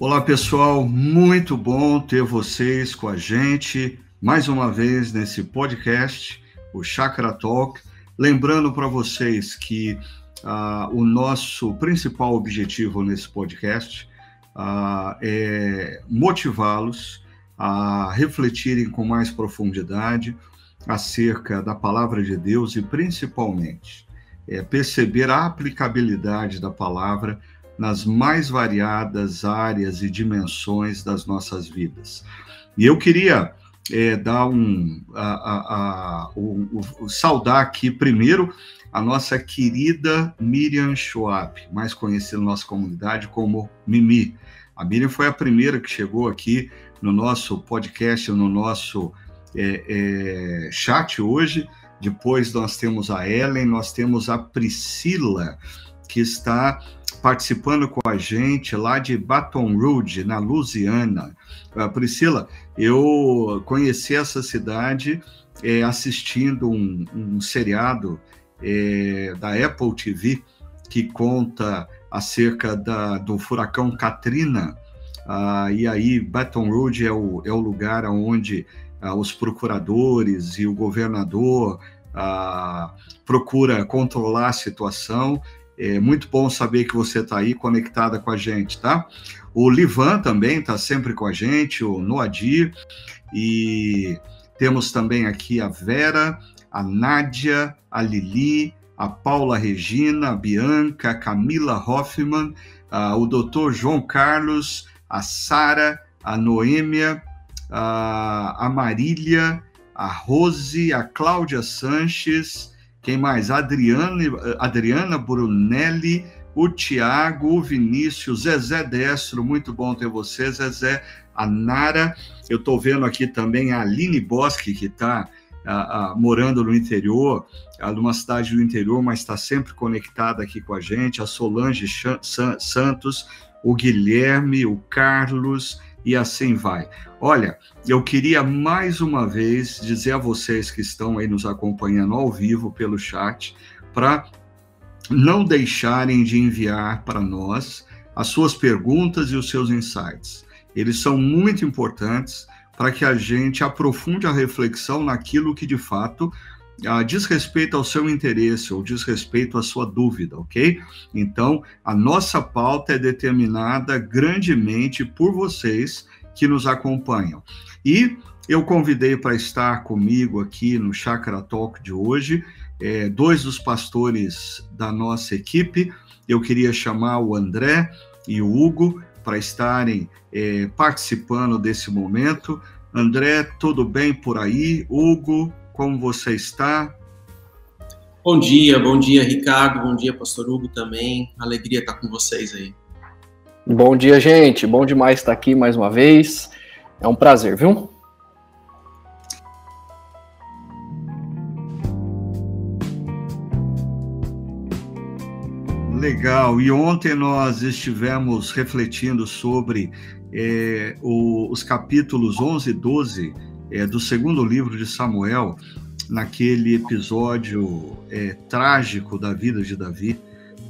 Olá, pessoal. Muito bom ter vocês com a gente mais uma vez nesse podcast, o Chakra Talk. Lembrando para vocês que uh, o nosso principal objetivo nesse podcast uh, é motivá-los a refletirem com mais profundidade acerca da palavra de Deus e, principalmente, é, perceber a aplicabilidade da palavra nas mais variadas áreas e dimensões das nossas vidas. E eu queria é, dar um, a, a, a, um, um, saudar aqui primeiro a nossa querida Miriam Schwab, mais conhecida na nossa comunidade como Mimi. A Miriam foi a primeira que chegou aqui no nosso podcast, no nosso é, é, chat hoje. Depois nós temos a Ellen, nós temos a Priscila, que está participando com a gente lá de Baton Rouge, na Louisiana. Uh, Priscila, eu conheci essa cidade é, assistindo um, um seriado é, da Apple TV que conta acerca da, do furacão Katrina. Uh, e aí, Baton Rouge é o, é o lugar onde uh, os procuradores e o governador uh, procura controlar a situação é muito bom saber que você está aí conectada com a gente, tá? O Livan também está sempre com a gente, o Noadir, e temos também aqui a Vera, a Nádia, a Lili, a Paula Regina, a Bianca, a Camila Hoffman, uh, o doutor João Carlos, a Sara, a Noêmia, uh, a Marília, a Rose, a Cláudia Sanches, quem mais? Adriana, Adriana Brunelli, o Tiago, o Vinícius, Zezé Destro, muito bom ter você, Zezé, a Nara, eu estou vendo aqui também a Aline Bosque, que está morando no interior, numa cidade do interior, mas está sempre conectada aqui com a gente, a Solange Santos, o Guilherme, o Carlos, e assim vai. Olha, eu queria mais uma vez dizer a vocês que estão aí nos acompanhando ao vivo pelo chat, para não deixarem de enviar para nós as suas perguntas e os seus insights. Eles são muito importantes para que a gente aprofunde a reflexão naquilo que de fato uh, diz respeito ao seu interesse ou diz respeito à sua dúvida, ok? Então, a nossa pauta é determinada grandemente por vocês que nos acompanham. E eu convidei para estar comigo aqui no Chakra Talk de hoje é, dois dos pastores da nossa equipe. Eu queria chamar o André e o Hugo para estarem é, participando desse momento. André, tudo bem por aí? Hugo, como você está? Bom dia, bom dia, Ricardo, bom dia, Pastor Hugo também. Alegria estar com vocês aí. Bom dia, gente. Bom demais estar aqui mais uma vez. É um prazer, viu? Legal. E ontem nós estivemos refletindo sobre é, o, os capítulos 11 e 12 é, do segundo livro de Samuel, naquele episódio é, trágico da vida de Davi,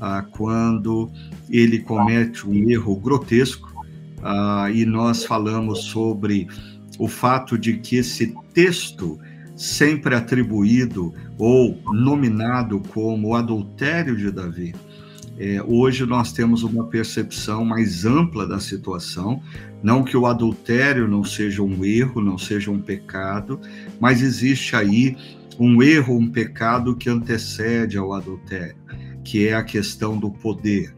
ah, quando ele comete um erro grotesco, ah, e nós falamos sobre o fato de que esse texto, sempre atribuído ou nominado como adultério de Davi, é, hoje nós temos uma percepção mais ampla da situação, não que o adultério não seja um erro, não seja um pecado, mas existe aí um erro, um pecado que antecede ao adultério, que é a questão do poder.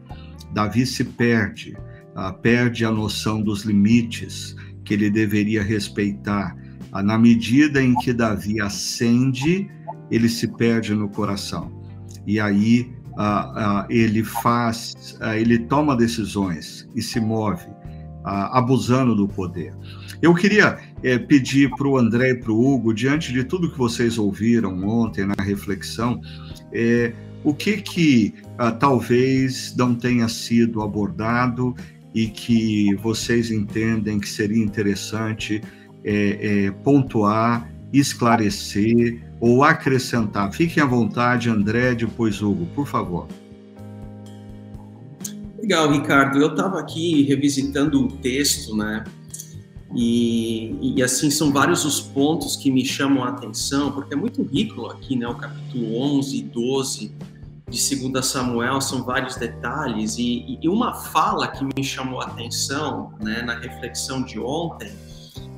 Davi se perde, ah, perde a noção dos limites que ele deveria respeitar. Ah, na medida em que Davi ascende, ele se perde no coração. E aí ah, ele faz, ele toma decisões e se move, abusando do poder. Eu queria é, pedir para o André e para o Hugo, diante de tudo que vocês ouviram ontem na reflexão, é, o que que talvez não tenha sido abordado e que vocês entendem que seria interessante é pontuar, esclarecer ou acrescentar. Fiquem à vontade, André, depois Hugo, por favor. Legal, Ricardo. Eu estava aqui revisitando o texto, né? E, e, assim, são vários os pontos que me chamam a atenção, porque é muito rico aqui, né? O capítulo 11 e 12 de 2 Samuel são vários detalhes. E, e, uma fala que me chamou a atenção, né, na reflexão de ontem,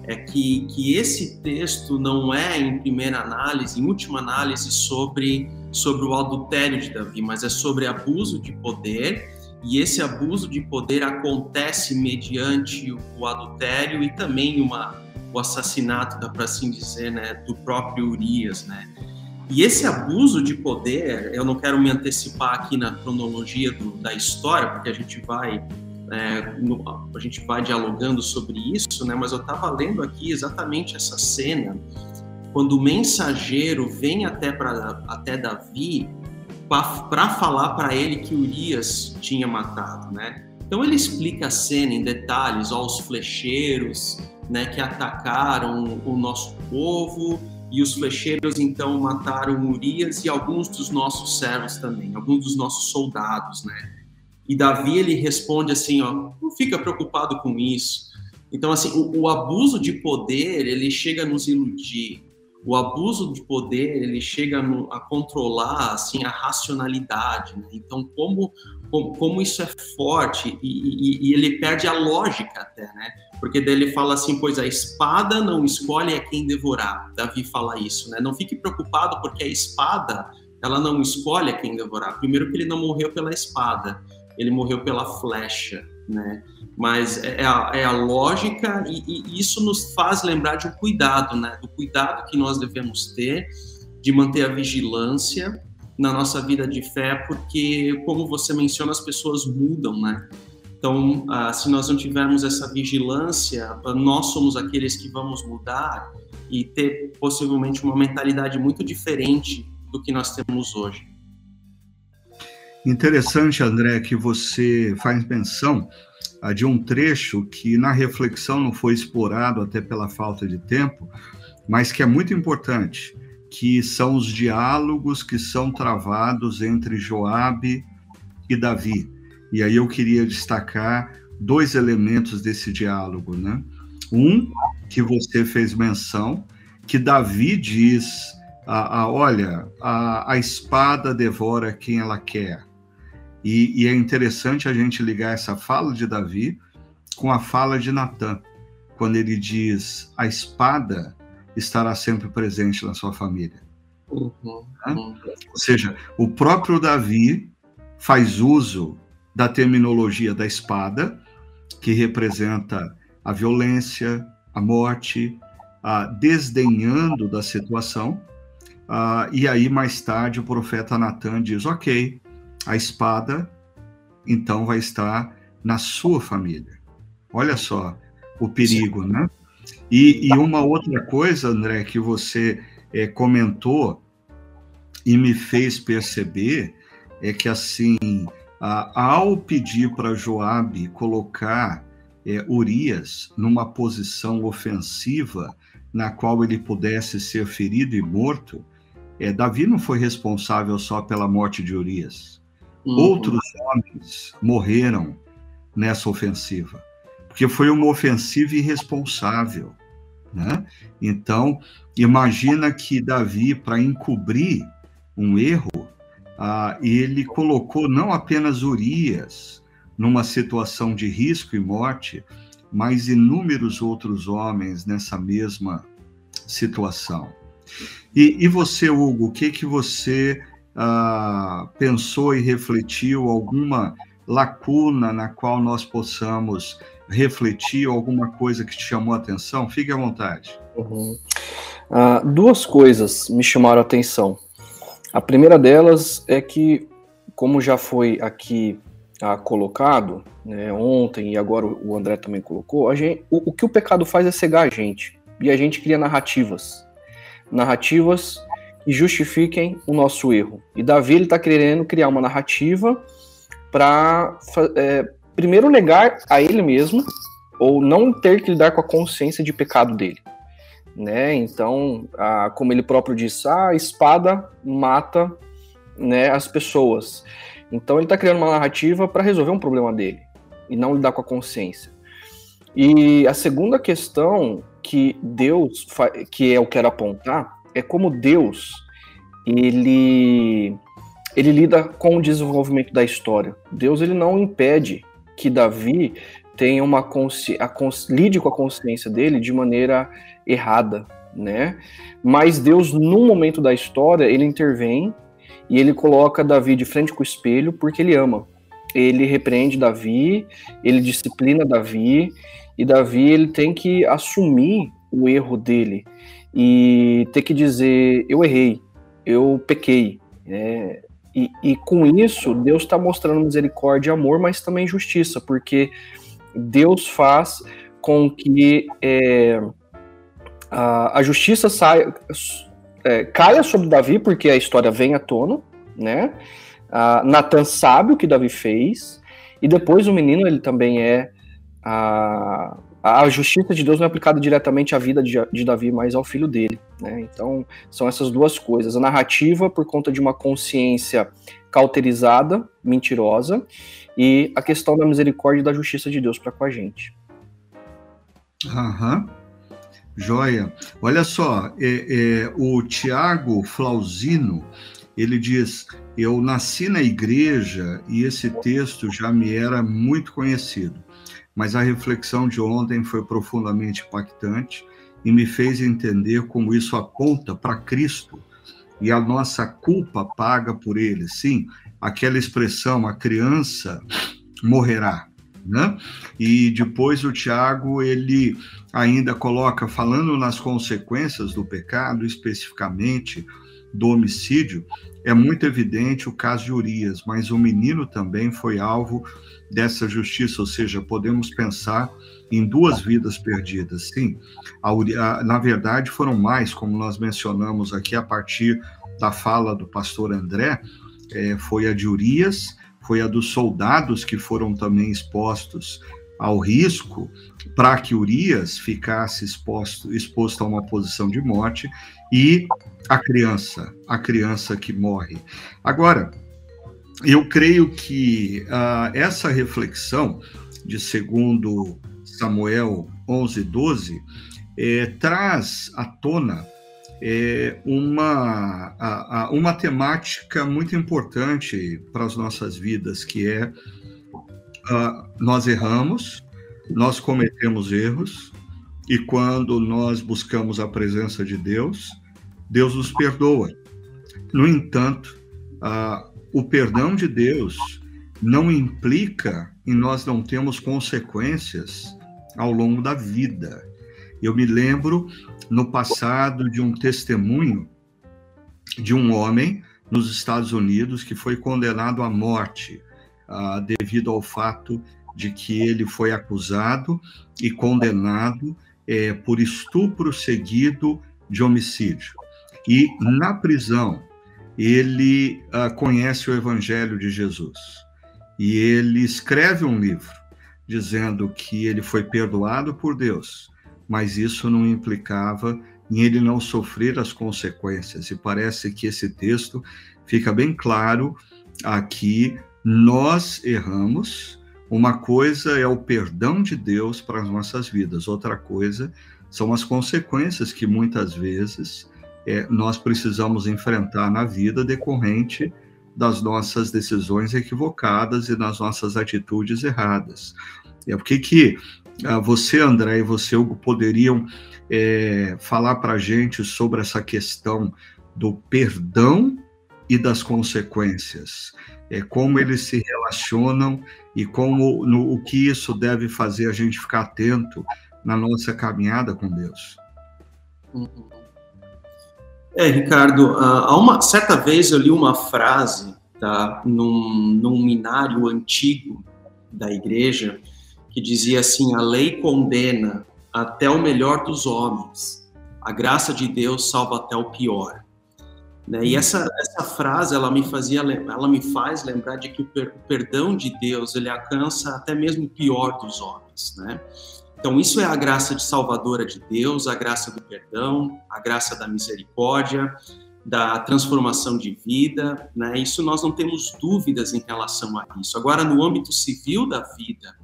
é que, que esse texto não é, em primeira análise, em última análise, sobre, sobre o adultério de Davi, mas é sobre abuso de poder e esse abuso de poder acontece mediante o adultério e também uma, o assassinato, dá para assim dizer, né, do próprio Urias, né? E esse abuso de poder, eu não quero me antecipar aqui na cronologia do, da história, porque a gente vai é, no, a gente vai dialogando sobre isso, né? Mas eu estava lendo aqui exatamente essa cena quando o mensageiro vem até para até Davi para falar para ele que Urias tinha matado, né? Então ele explica a cena em detalhes, ó, os flecheiros, né, que atacaram o nosso povo e os flecheiros então mataram Urias e alguns dos nossos servos também, alguns dos nossos soldados, né? E Davi ele responde assim, ó, não fica preocupado com isso. Então assim, o, o abuso de poder ele chega a nos iludir, o abuso de poder ele chega no, a controlar assim a racionalidade né? então como, como, como isso é forte e, e, e, ele perde a lógica até né? Porque daí ele fala assim pois a espada não escolhe a quem devorar. Davi fala isso né? Não fique preocupado porque a espada ela não escolhe a quem devorar. Primeiro que ele não morreu pela espada ele morreu pela flecha né mas é, é a, é a lógica e, e, isso nos faz lembrar de um cuidado, né? Do cuidado que nós devemos ter de manter a vigilância na nossa vida de fé, porque, como você menciona, as pessoas mudam, né? Então, ah, se nós não tivermos essa vigilância, nós somos aqueles que vamos mudar e ter possivelmente uma mentalidade muito diferente do que nós temos hoje. Interessante, André, que você faz menção de um trecho que na reflexão não foi explorado até pela falta de tempo, mas que é muito importante, que são os diálogos que são travados entre Joabe e Davi. E aí eu queria destacar dois elementos desse diálogo, né? Um que você fez menção, que Davi diz: a, olha, a, a espada devora quem ela quer. E, e, é interessante a gente ligar essa fala de Davi com a fala de Natan, quando ele diz: a espada estará sempre presente na sua família. Uhum, uhum. Ou seja, o próprio Davi faz uso da terminologia da espada, que representa a violência, a morte, a desdenhando da situação. Uh, e aí, mais tarde, o profeta Natan diz: Ok, a espada então vai estar na sua família. Olha só o perigo, Sim. né? E, e, uma outra coisa, André, que você é, comentou e me fez perceber é que assim, a, ao pedir para Joabe colocar é, Urias numa posição ofensiva na qual ele pudesse ser ferido e morto, é, Davi não foi responsável só pela morte de Urias. Uhum. Outros homens morreram nessa ofensiva, porque foi uma ofensiva irresponsável. Né? Então, imagina que Davi, para encobrir um erro, ah, ele colocou não apenas Urias numa situação de risco e morte, mas inúmeros outros homens nessa mesma situação. E, e você, Hugo, o que que você uh, pensou e refletiu alguma lacuna na qual nós possamos refletir, alguma coisa que te chamou a atenção? Fique à vontade. Uhum. Uh, duas coisas me chamaram a atenção. A primeira delas é que, como já foi aqui uh, colocado, né, ontem e agora o André também colocou, gente, o, o que o pecado faz é cegar a gente. E a gente cria narrativas. Narrativas e justifiquem o nosso erro. E Davi ele está querendo criar uma narrativa para é, primeiro negar a ele mesmo ou não ter que lidar com a consciência de pecado dele. Né? Então, a, como ele próprio disse, a espada mata né, as pessoas. Então ele está criando uma narrativa para resolver um problema dele e não lidar com a consciência. E a segunda questão que Deus, que eu quero apontar, é como Deus ele ele lida com o desenvolvimento da história. Deus ele não impede que Davi tenha uma consci... cons... lide com a consciência dele de maneira errada, né? Mas Deus, num momento da história, ele intervém e ele coloca Davi de frente com o espelho porque ele ama. Ele repreende Davi, ele disciplina Davi e Davi ele tem que assumir o erro dele e ter que dizer eu errei, eu pequei. Né? E, e com isso, Deus está mostrando misericórdia e amor, mas também justiça, porque Deus faz com que é, a, a, justiça saia, é, caia sobre Davi, porque a história vem à tona, né? Natan sabe o que Davi fez, e depois o menino ele também é a justiça de Deus não é aplicada diretamente à vida de, Davi, mas ao filho dele. Né? Então, são essas duas coisas. A narrativa, por conta de uma consciência cauterizada, mentirosa, e a questão da misericórdia e da justiça de Deus para com a gente. Aham. Joia. Olha só, é, é, o Tiago Flausino, ele diz: Eu nasci na igreja e esse texto já me era muito conhecido mas a reflexão de ontem foi profundamente impactante e me fez entender como isso aponta para Cristo e a nossa culpa paga por ele. Sim, aquela expressão, a criança morrerá. Né? E depois o Tiago ele ainda coloca, falando nas consequências do pecado, especificamente do homicídio, é muito evidente o caso de Urias, mas o menino também foi alvo dessa justiça, ou seja, podemos pensar em duas vidas perdidas. Sim, a, na verdade foram mais, como nós mencionamos aqui a partir da fala do pastor André, é, foi a de Urias, foi a dos soldados que foram também expostos ao risco para que Urias ficasse exposto, exposto a uma posição de morte e a criança, a criança que morre. Agora, eu creio que uh, essa reflexão de segundo Samuel 11, 12 é, traz à tona é, uma, a, a, uma temática muito importante para as nossas vidas, que é uh, nós erramos, nós cometemos erros, e quando nós buscamos a presença de Deus, Deus nos perdoa. No entanto, uh, o perdão de Deus não implica em nós não termos consequências ao longo da vida. Eu me lembro no passado de um testemunho de um homem nos Estados Unidos que foi condenado à morte uh, devido ao fato de que ele foi acusado e condenado é, por estupro seguido de homicídio. E na prisão, ele uh, conhece o Evangelho de Jesus e ele escreve um livro dizendo que ele foi perdoado por Deus, mas isso não implicava em ele não sofrer as consequências. E parece que esse texto fica bem claro aqui: nós erramos. Uma coisa é o perdão de Deus para as nossas vidas, outra coisa são as consequências que muitas vezes é, nós precisamos enfrentar na vida decorrente das nossas decisões equivocadas e das nossas atitudes erradas. É o que que ah, você, André, e você, Hugo, poderiam é, falar para a gente sobre essa questão do perdão e das consequências? É, como eles se relacionam e como no, o que isso deve fazer a gente ficar atento na nossa caminhada com Deus? É, Ricardo, há uma certa vez eu li uma frase tá, num, num minário antigo da igreja que dizia assim: a lei condena até o melhor dos homens, a graça de Deus salva até o pior. Né? E essa, essa frase ela me fazia, ela me faz lembrar de que o, per, o perdão de Deus ele alcança até mesmo o pior dos homens, né? Então, isso é a graça de salvadora de Deus, a graça do perdão, a graça da misericórdia. da transformação de vida, né? Isso nós não temos dúvidas em relação a isso. Agora, no âmbito civil da vida,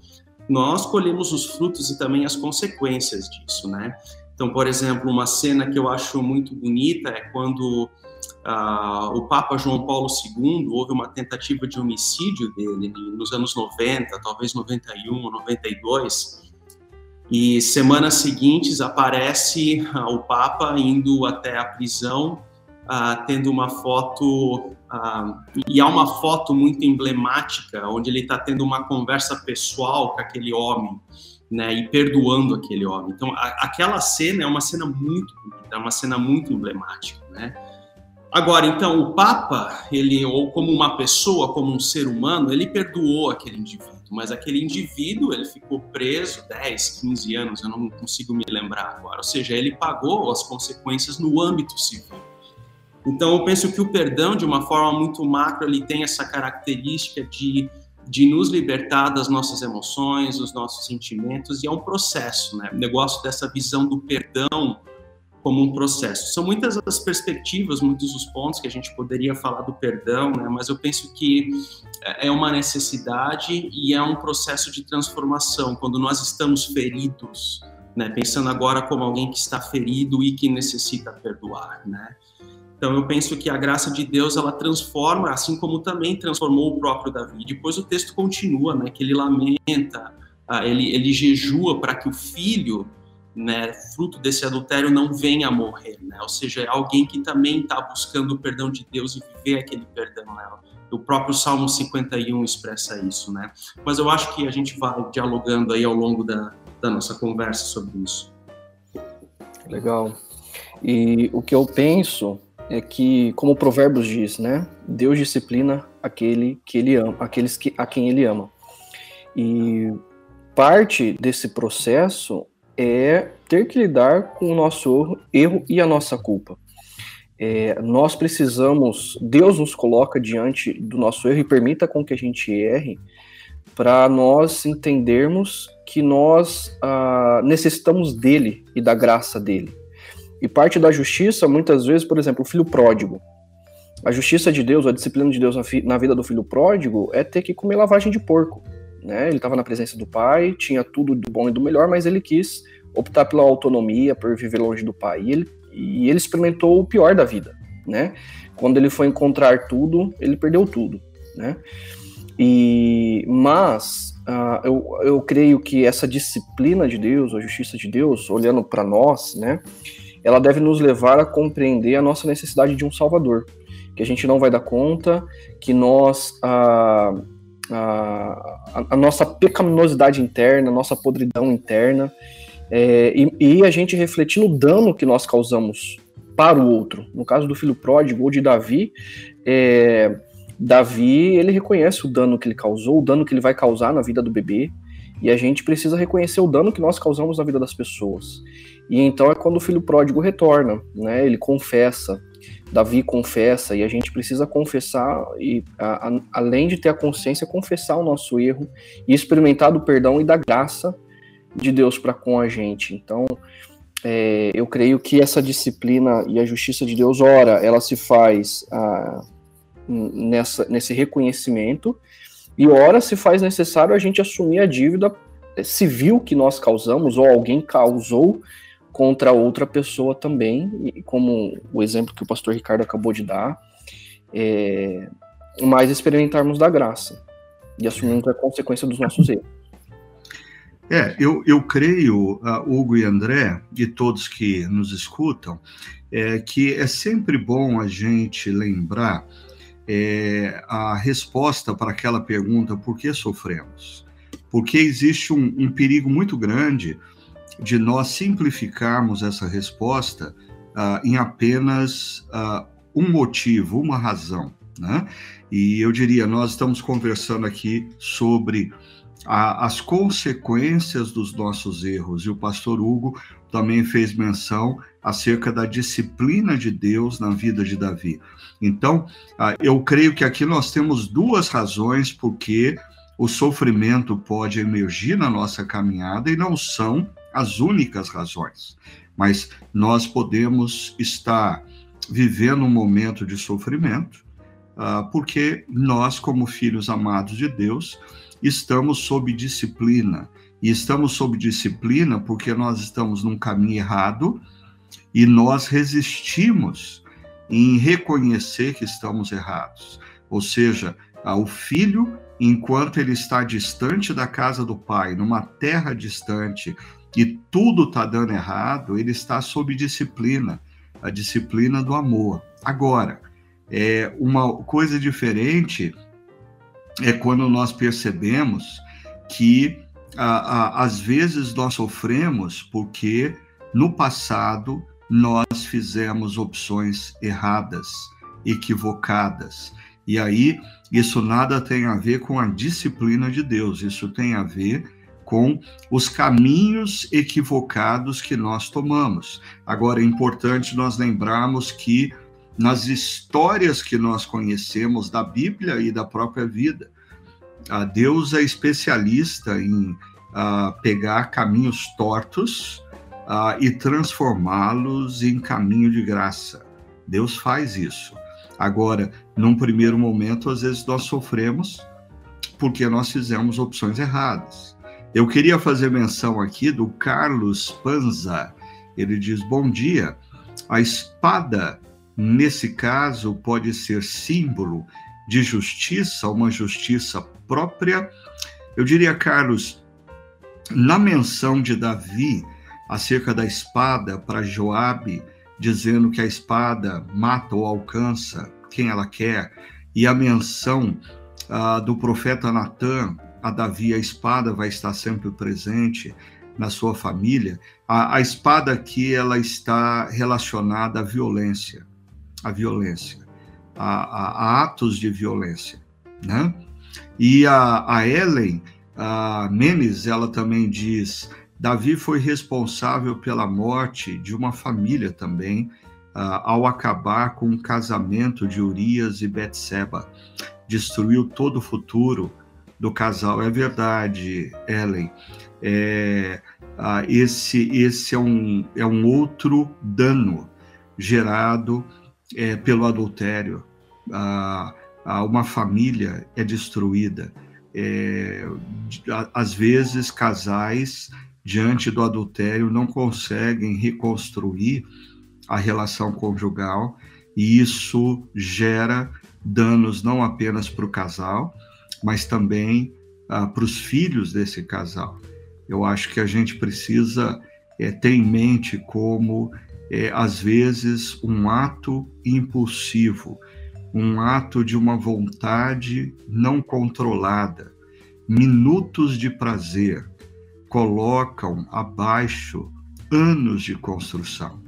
nós colhemos os frutos e também as consequências disso, né? Então, por exemplo, uma cena que eu acho muito bonita é quando uh, o Papa João Paulo II houve uma tentativa de homicídio dele nos anos 90, talvez 91, 92, e semanas seguintes aparece uh, o Papa indo até a prisão, uh, tendo uma foto, e há uma foto muito emblemática, onde ele está tendo uma conversa pessoal com aquele homem, né, e perdoando aquele homem. Então, a, aquela cena é uma cena muito bonita, é uma cena muito emblemática, né? Agora, então, o Papa, ele, ou como uma pessoa, como um ser humano, ele perdoou aquele indivíduo, mas aquele indivíduo, ele ficou preso 10, 15 anos, eu não consigo me lembrar agora. Ou seja, ele pagou as consequências no âmbito civil. Então, eu penso que o perdão, de uma forma muito macro, ele tem essa característica de, de nos libertar das nossas emoções, dos nossos sentimentos, e é um processo, né? O negócio dessa visão do perdão como um processo. São muitas as perspectivas, muitos os pontos que a gente poderia falar do perdão, né? mas eu penso que é uma necessidade e é um processo de transformação. Quando nós estamos feridos, né? pensando agora como alguém que está ferido e que necessita perdoar, né? Então eu penso que a graça de Deus ela transforma, assim como também transformou o próprio Davi. Depois o texto continua, né? Que ele lamenta, ah, ele, ele jejua para que o filho né, fruto desse adultério não venha a morrer, né? Ou seja, é alguém que também está buscando o perdão de Deus e viver aquele perdão? O próprio Salmo 51 expressa isso, né? Mas eu acho que a gente vai dialogando aí ao longo da, da nossa conversa sobre isso. Legal. E o que eu penso é que, como o Provérbios diz, né? Deus disciplina aquele que ele ama, aqueles que, a quem ele ama. E parte desse processo é ter que lidar com o nosso erro e a nossa culpa. É, nós precisamos, Deus nos coloca diante do nosso erro e permita com que a gente erre, para nós entendermos que nós ah, necessitamos dele e da graça dele. E parte da justiça, muitas vezes, por exemplo, o filho pródigo. A justiça de Deus, a disciplina de Deus na, na vida do filho pródigo é ter que comer lavagem de porco. Né? Ele estava na presença do pai, tinha tudo do bom e do melhor, mas ele quis optar pela autonomia, por viver longe do pai. E ele, e ele experimentou o pior da vida, né? Quando ele foi encontrar tudo, ele perdeu tudo, né? E, mas uh, eu, eu creio que essa disciplina de Deus, a justiça de Deus, olhando para nós, né? Ela deve nos levar a compreender a nossa necessidade de um Salvador, que a gente não vai dar conta, que nós uh, a, a, nossa pecaminosidade interna, a nossa podridão interna, é, e, e, a gente refletir no dano que nós causamos para o outro. No caso do filho pródigo ou de Davi, é, Davi ele reconhece o dano que ele causou, o dano que ele vai causar na vida do bebê, e a gente precisa reconhecer o dano que nós causamos na vida das pessoas. E então é quando o filho pródigo retorna, né? Ele confessa, Davi confessa, e a gente precisa confessar, e a, a, além de ter a consciência, confessar o nosso erro e experimentar do perdão e da graça de Deus para com a gente. Então, é, eu creio que essa disciplina e a justiça de Deus, ora, ela se faz ah, nessa, nesse reconhecimento, e ora se faz necessário a gente assumir a dívida civil que nós causamos, ou alguém causou contra outra pessoa também, e como o exemplo que o pastor Ricardo acabou de dar, é, mas experimentarmos da graça e assumirmos a consequência dos nossos erros. É, eu, eu creio, uh, Hugo e André, e todos que nos escutam, é, que é sempre bom a gente lembrar é, a resposta para aquela pergunta: por que sofremos? Porque existe um, um perigo muito grande de nós simplificarmos essa resposta uh, em apenas uh, um motivo, uma razão. Né? E eu diria, nós estamos conversando aqui sobre a, as consequências dos nossos erros, e o pastor Hugo também fez menção acerca da disciplina de Deus na vida de Davi. Então, uh, eu creio que aqui nós temos duas razões porque o sofrimento pode emergir na nossa caminhada e não são as únicas razões, mas nós podemos estar vivendo um momento de sofrimento, uh, porque nós, como filhos amados de Deus, estamos sob disciplina. E estamos sob disciplina porque nós estamos num caminho errado e nós resistimos em reconhecer que estamos errados. Ou seja, o filho, enquanto ele está distante da casa do pai, numa terra distante, e tudo está dando errado, ele está sob disciplina, a disciplina do amor. Agora, é uma coisa diferente é quando nós percebemos que a, a, às vezes nós sofremos porque no passado nós fizemos opções erradas, equivocadas. E aí, isso nada tem a ver com a disciplina de Deus, isso tem a ver com os caminhos equivocados que nós tomamos. Agora, é importante nós lembrarmos que nas histórias que nós conhecemos da Bíblia e da própria vida, Deus é especialista em pegar caminhos tortos e transformá-los em caminho de graça. Deus faz isso. Agora, num primeiro momento, às vezes nós sofremos porque nós fizemos opções erradas. Eu queria fazer menção aqui do Carlos Panza. Ele diz: Bom dia. A espada, nesse caso, pode ser símbolo de justiça, uma justiça própria. Eu diria, Carlos, na menção de Davi acerca da espada para Joabe, dizendo que a espada mata ou alcança quem ela quer, e a menção uh, do profeta Natan a Davi, a espada vai estar sempre presente na sua família. A, a espada aqui ela está relacionada à violência, à violência, a, a, a atos de violência, né? E a, Ellen a Menes, ela também diz Davi foi responsável pela morte de uma família também, uh, ao acabar com o casamento de Urias e Betseba. Destruiu todo o futuro do casal. É verdade, Ellen. É, uh, esse esse é, um, é um outro dano gerado é, pelo adultério. Uh, uma família é destruída. É, às vezes, casais diante do adultério não conseguem reconstruir a relação conjugal e isso gera danos não apenas para o casal, mas também ah, para os filhos desse casal. Eu acho que a gente precisa é, ter em mente como, é, às vezes, um ato impulsivo, um ato de uma vontade não controlada, minutos de prazer, colocam abaixo anos de construção.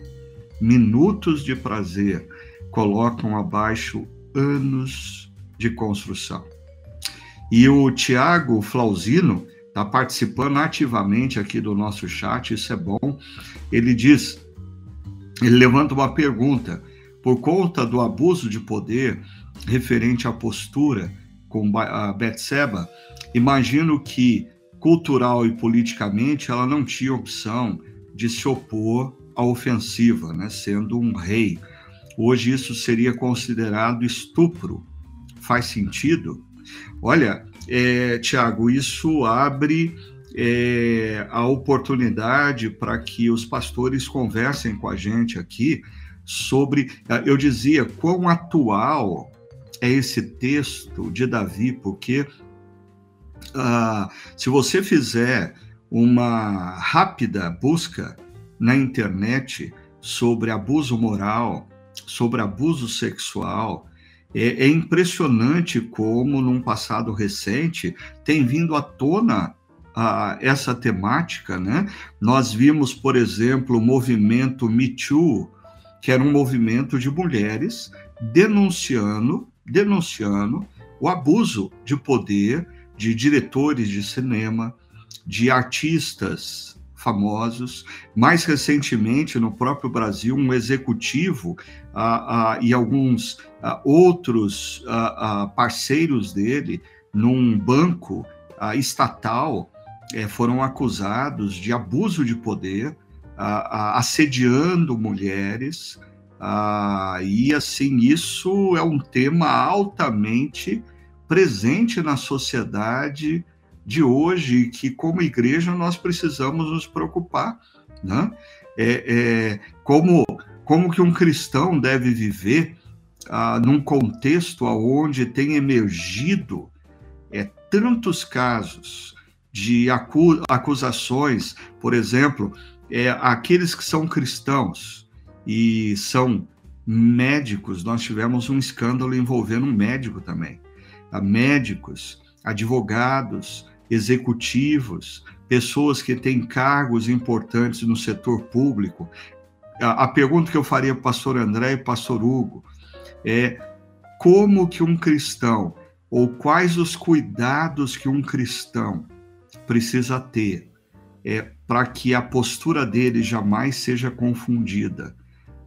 Minutos de prazer colocam abaixo anos de construção. E o Tiago Flausino está participando ativamente aqui do nosso chat, isso é bom. Ele diz, ele levanta uma pergunta: por conta do abuso de poder referente à postura com a Betseba, imagino que cultural e politicamente, ela não tinha opção de se opor à ofensiva, né, sendo um rei. Hoje isso seria considerado estupro. Faz sentido? Olha, é, Tiago, isso abre é, a oportunidade para que os pastores conversem com a gente aqui sobre, eu dizia, quão atual é esse texto de Davi, porque ah, se você fizer uma rápida busca na internet sobre abuso moral, sobre abuso sexual, é, é, impressionante como, num passado recente, tem vindo à tona ah, essa temática, né? Nós vimos, por exemplo, o movimento Me Too, que era um movimento de mulheres denunciando, denunciando o abuso de poder de diretores de cinema, de artistas famosos. Mais recentemente, no próprio Brasil, um executivo uh, uh, e alguns uh, outros parceiros dele, num banco estatal, eh, foram acusados de abuso de poder, assediando mulheres Ah, e assim, isso é um tema altamente presente na sociedade de hoje, que como igreja nós precisamos nos preocupar, né? É, é, como, como que um cristão deve viver ah, num contexto onde tem emergido é, tantos casos de acu acusações, por exemplo, é, aqueles que são cristãos e são médicos, nós tivemos um escândalo envolvendo um médico também. A médicos, advogados, executivos, pessoas que têm cargos importantes no setor público. A, pergunta que eu faria para o pastor André e pastor Hugo é como que um cristão, ou quais os cuidados que um cristão precisa ter é, para que a postura dele jamais seja confundida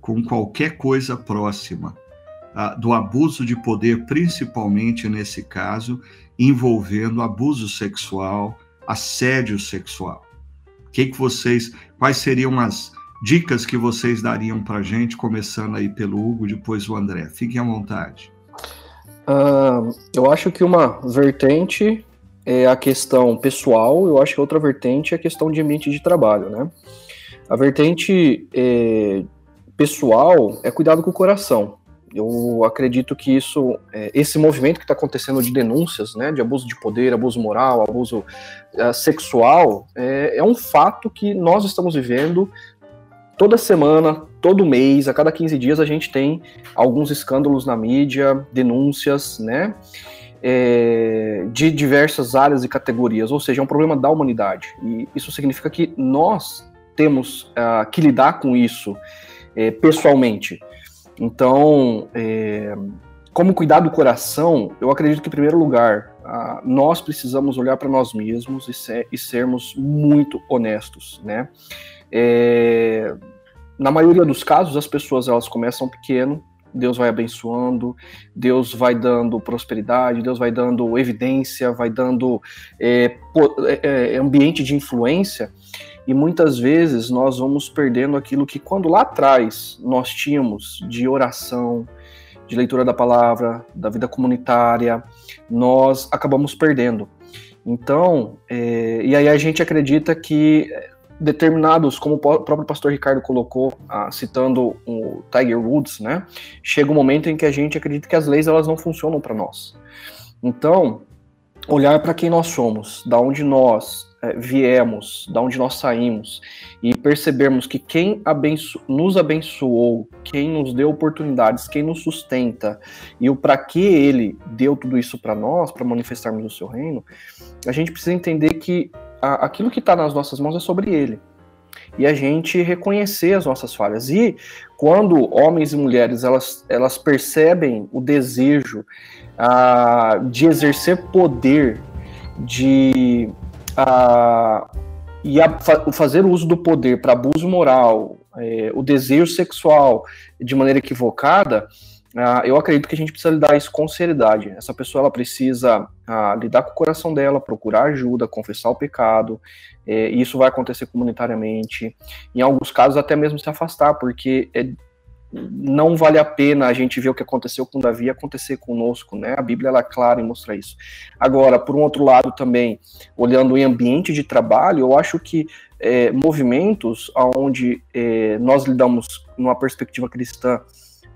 com qualquer coisa próxima do abuso de poder, principalmente nesse caso, envolvendo abuso sexual, assédio sexual. Que, que vocês, quais seriam as dicas que vocês dariam para a gente, começando aí pelo Hugo, depois o André? Fiquem à vontade. Uh, eu acho que uma vertente é a questão pessoal, eu acho que outra vertente é a questão de ambiente de trabalho, né? A vertente é, pessoal é cuidado com o coração. Eu acredito que isso, é, esse movimento que está acontecendo de denúncias, né, de abuso de poder, abuso moral, abuso é, sexual, é um fato que nós estamos vivendo toda semana, todo mês, a cada 15 dias a gente tem alguns escândalos na mídia, denúncias, né? É, de diversas áreas e categorias, ou seja, é um problema da humanidade. E isso significa que nós temos uh, que lidar com isso é, pessoalmente. Então, é, como cuidar do coração, eu acredito que, em primeiro lugar, uh, nós precisamos olhar para nós mesmos e, ser, e, sermos muito honestos, né? É, na maioria dos casos, as pessoas elas começam pequeno, Deus vai abençoando, Deus vai dando prosperidade, Deus vai dando evidência, vai dando é, é, é, ambiente de influência, e muitas vezes nós vamos perdendo aquilo que, quando lá atrás nós tínhamos de oração, de leitura da palavra, da vida comunitária, nós acabamos perdendo. Então, é, e aí a gente acredita que determinados, como o próprio pastor Ricardo colocou, ah, citando o Tiger Woods, né? Chega um momento em que a gente acredita que as leis elas não funcionam para nós. Então, olhar para quem nós somos, da onde nós é, viemos, da onde nós saímos, e percebermos que quem abenço nos abençoou, quem nos deu oportunidades, quem nos sustenta, e o para que ele deu tudo isso para nós, para manifestarmos o seu reino, a gente precisa entender que a, aquilo que está nas nossas mãos é sobre ele. E a gente reconhecer as nossas falhas. E quando homens e mulheres elas, elas percebem o desejo de exercer poder, de uh, e a, fazer uso do poder para abuso moral, é, o desejo sexual de maneira equivocada, Uh, eu acredito que a gente precisa lidar isso com seriedade. Essa pessoa ela precisa uh, lidar com o coração dela, procurar ajuda, confessar o pecado. É, isso vai acontecer comunitariamente. Em alguns casos, até mesmo se afastar, porque é, não vale a pena a gente ver o que aconteceu com Davi acontecer conosco, né? A Bíblia ela é clara em mostrar isso. Agora, por um outro lado também, olhando em ambiente de trabalho, eu acho que é, movimentos onde é, nós lidamos numa perspectiva cristã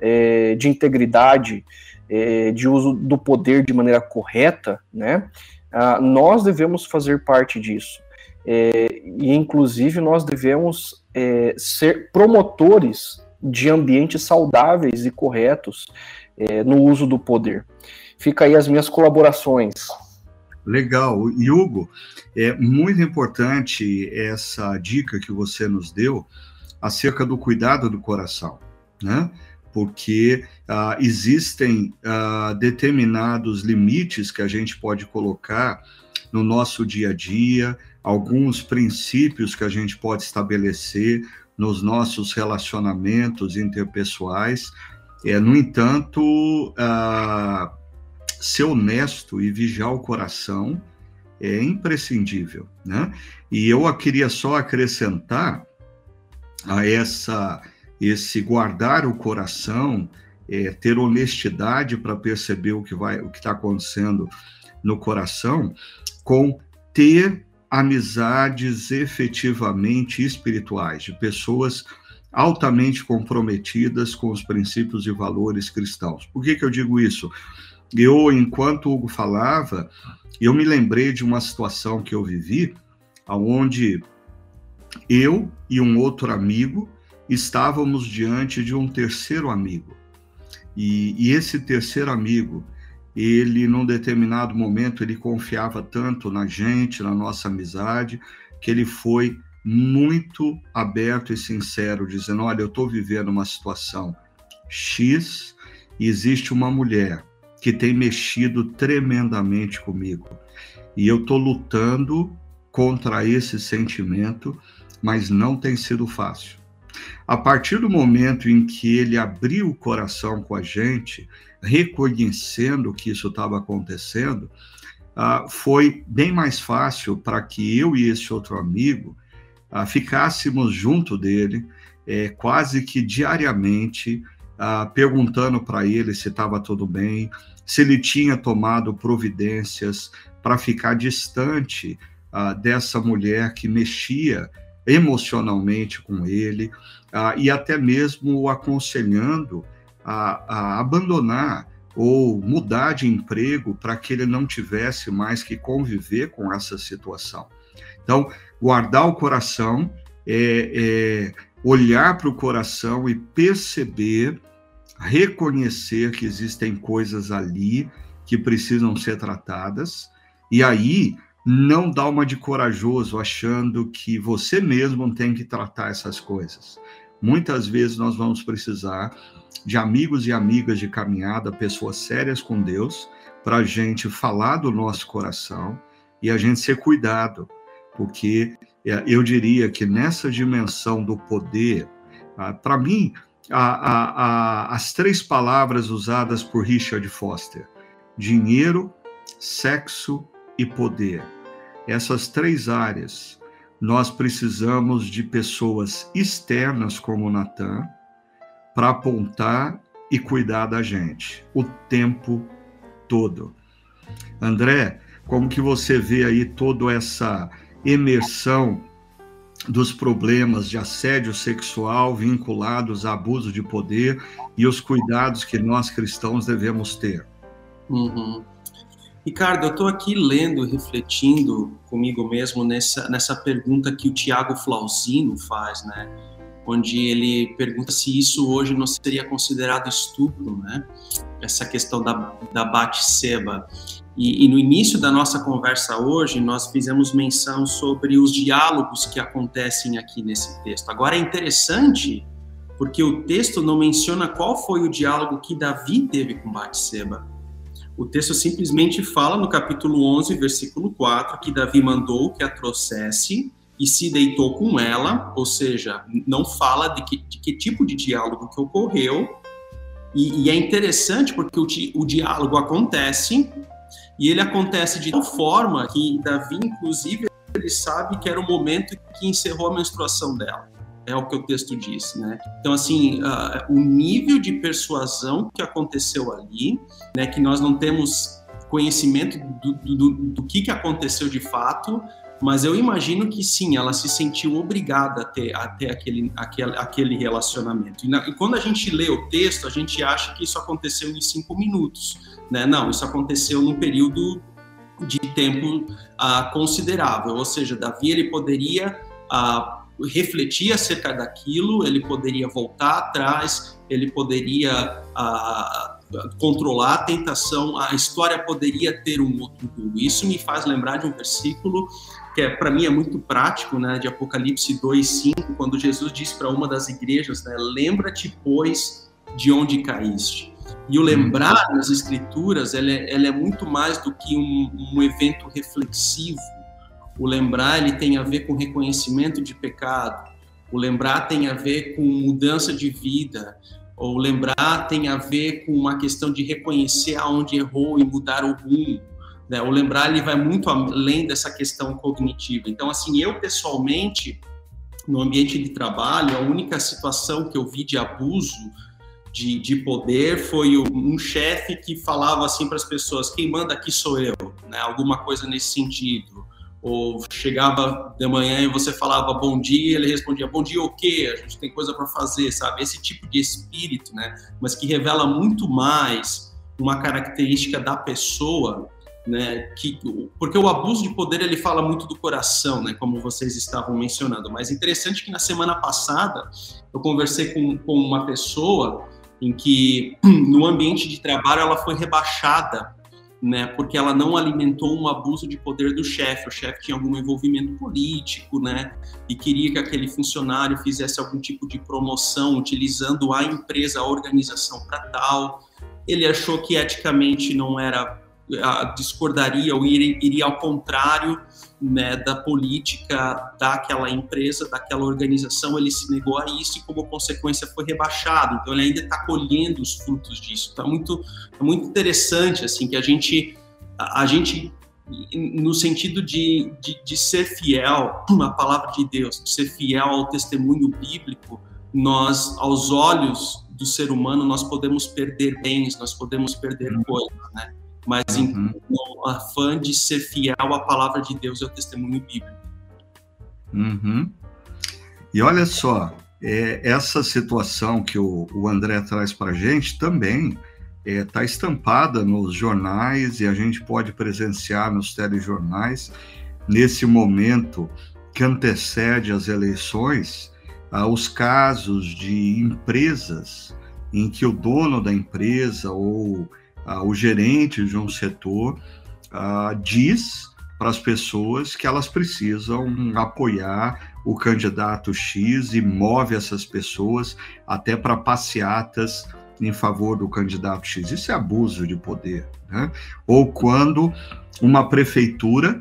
é, de integridade, é, de uso do poder de maneira correta, né? Ah, nós devemos fazer parte disso. É, e, inclusive, nós devemos é, ser promotores de ambientes saudáveis e corretos é, no uso do poder. Fica aí as minhas colaborações. Legal. Hugo, é muito importante essa dica que você nos deu acerca do cuidado do coração, né? Porque uh, existem uh, determinados limites que a gente pode colocar no nosso dia a dia, alguns princípios que a gente pode estabelecer nos nossos relacionamentos interpessoais. É, no entanto, uh, ser honesto e vigiar o coração é imprescindível, né? E eu queria só acrescentar a essa esse guardar o coração, é, ter honestidade para perceber o que vai, o que está acontecendo no coração, com ter amizades efetivamente espirituais, de pessoas altamente comprometidas com os princípios e valores cristãos. Por que, que eu digo isso? Eu, enquanto Hugo falava, eu me lembrei de uma situação que eu vivi, onde eu e um outro amigo estávamos diante de um terceiro amigo. E, e, esse terceiro amigo, ele, num determinado momento, ele confiava tanto na gente, na nossa amizade, que ele foi muito aberto e sincero, dizendo: Olha, eu estou vivendo uma situação X e existe uma mulher que tem mexido tremendamente comigo. E eu estou lutando contra esse sentimento, mas não tem sido fácil. A partir do momento em que ele abriu o coração com a gente, reconhecendo que isso estava acontecendo, uh, foi bem mais fácil para que eu e esse outro amigo uh, ficássemos junto dele, é, quase que diariamente, uh, perguntando para ele se estava tudo bem, se ele tinha tomado providências para ficar distante dessa mulher que mexia emocionalmente com ele, uh, e até mesmo o aconselhando a, a abandonar ou mudar de emprego para que ele não tivesse mais que conviver com essa situação. Então, guardar o coração é, é olhar para o coração e perceber, reconhecer que existem coisas ali que precisam ser tratadas, e aí não dá uma de corajoso achando que você mesmo tem que tratar essas coisas. Muitas vezes nós vamos precisar de amigos e amigas de caminhada, pessoas sérias com Deus, para a gente falar do nosso coração e a gente ser cuidado, porque é, eu diria que nessa dimensão do poder, ah, para mim, a, a, a, as três palavras usadas por Richard Foster: dinheiro, sexo e poder essas três áreas, nós precisamos de pessoas externas como Natan para apontar e cuidar da gente o tempo todo. André, como que você vê aí toda essa imersão dos problemas de assédio sexual vinculados a abuso de poder e os cuidados que nós cristãos devemos ter? Uhum. Ricardo, eu estou aqui lendo, refletindo comigo mesmo nessa, nessa pergunta que o Tiago Flausino faz, né? Onde ele pergunta se isso hoje não seria considerado estupro, né? Essa questão da, da bate-seba. E, e, no início da nossa conversa hoje, nós fizemos menção sobre os diálogos que acontecem aqui nesse texto. Agora é interessante porque o texto não menciona qual foi o diálogo que Davi teve com Batseba. O texto simplesmente fala no capítulo 11, versículo 4, que Davi mandou que a trouxesse e se deitou com ela, ou seja, não fala de que, de que tipo de diálogo que ocorreu. E, e é interessante porque o, o diálogo acontece e ele acontece de tal forma que Davi, inclusive, ele sabe que era o momento que encerrou a menstruação dela é o que o texto diz, né? Então, assim, uh, o nível de persuasão que aconteceu ali, né, que nós não temos conhecimento do, do, do que, que aconteceu de fato, mas eu imagino que sim, ela se sentiu obrigada a ter, a ter aquele, aquele, aquele relacionamento. E, na, e, quando a gente lê o texto, a gente acha que isso aconteceu em cinco minutos, né? Não, isso aconteceu num período de tempo uh, considerável, ou seja, Davi ele poderia uh, refletir acerca daquilo, ele poderia voltar atrás, ele poderia ah, controlar a tentação, a história poderia ter um outro rumo. Isso me faz lembrar de um versículo que é, para mim é muito prático, né, de Apocalipse 2:5, quando Jesus diz para uma das igrejas, né, lembra-te pois de onde caíste. E o lembrar nas escrituras, ela é, ela é muito mais do que um, um evento reflexivo, o lembrar ele tem a ver com reconhecimento de pecado. O lembrar tem a ver com mudança de vida. O lembrar tem a ver com uma questão de reconhecer aonde errou e mudar o rumo. Né? O lembrar ele vai muito além dessa questão cognitiva. Então, assim, eu pessoalmente no ambiente de trabalho, a única situação que eu vi de abuso de, de poder foi um chefe que falava assim para as pessoas: quem manda aqui sou eu, né? alguma coisa nesse sentido. Ou chegava de manhã e você falava bom dia, ele respondia bom dia o quê? A gente tem coisa para fazer, sabe? Esse tipo de espírito, né? Mas que revela muito mais uma característica da pessoa né, que, porque o abuso de poder ele fala muito do coração, né, como vocês estavam mencionando. Mas interessante que na semana passada eu conversei com, com uma pessoa em que no ambiente de trabalho ela foi rebaixada, né, porque ela não alimentou um abuso de poder do chefe. O chefe tinha algum envolvimento político, né, e queria que aquele funcionário fizesse algum tipo de promoção utilizando a empresa, a organização para tal. Ele achou que eticamente não era discordaria ou iria, iria ao contrário né, da política daquela empresa, daquela organização, ele se negou a isso e, como consequência, foi rebaixado. Então, ele ainda está colhendo os frutos disso. Então, é muito, é muito interessante assim que a gente, a, a gente no sentido de, de, de, ser fiel à palavra de Deus, de ser fiel ao testemunho bíblico, nós, aos olhos do ser humano, nós podemos perder bens, nós podemos perder coisas, né? Mas uhum. em afã de ser fiel à palavra de Deus e ao testemunho bíblico. Uhum. E olha só, é, essa situação que o, o André traz para a gente também está é, estampada nos jornais e a gente pode presenciar nos telejornais nesse momento que antecede as eleições, ah, os casos de empresas em que o dono da empresa ou ah, o gerente de um setor ah, diz para as pessoas que elas precisam apoiar o candidato X e move essas pessoas até para passeatas em favor do candidato X. Isso é abuso de poder. Né? Ou quando uma prefeitura,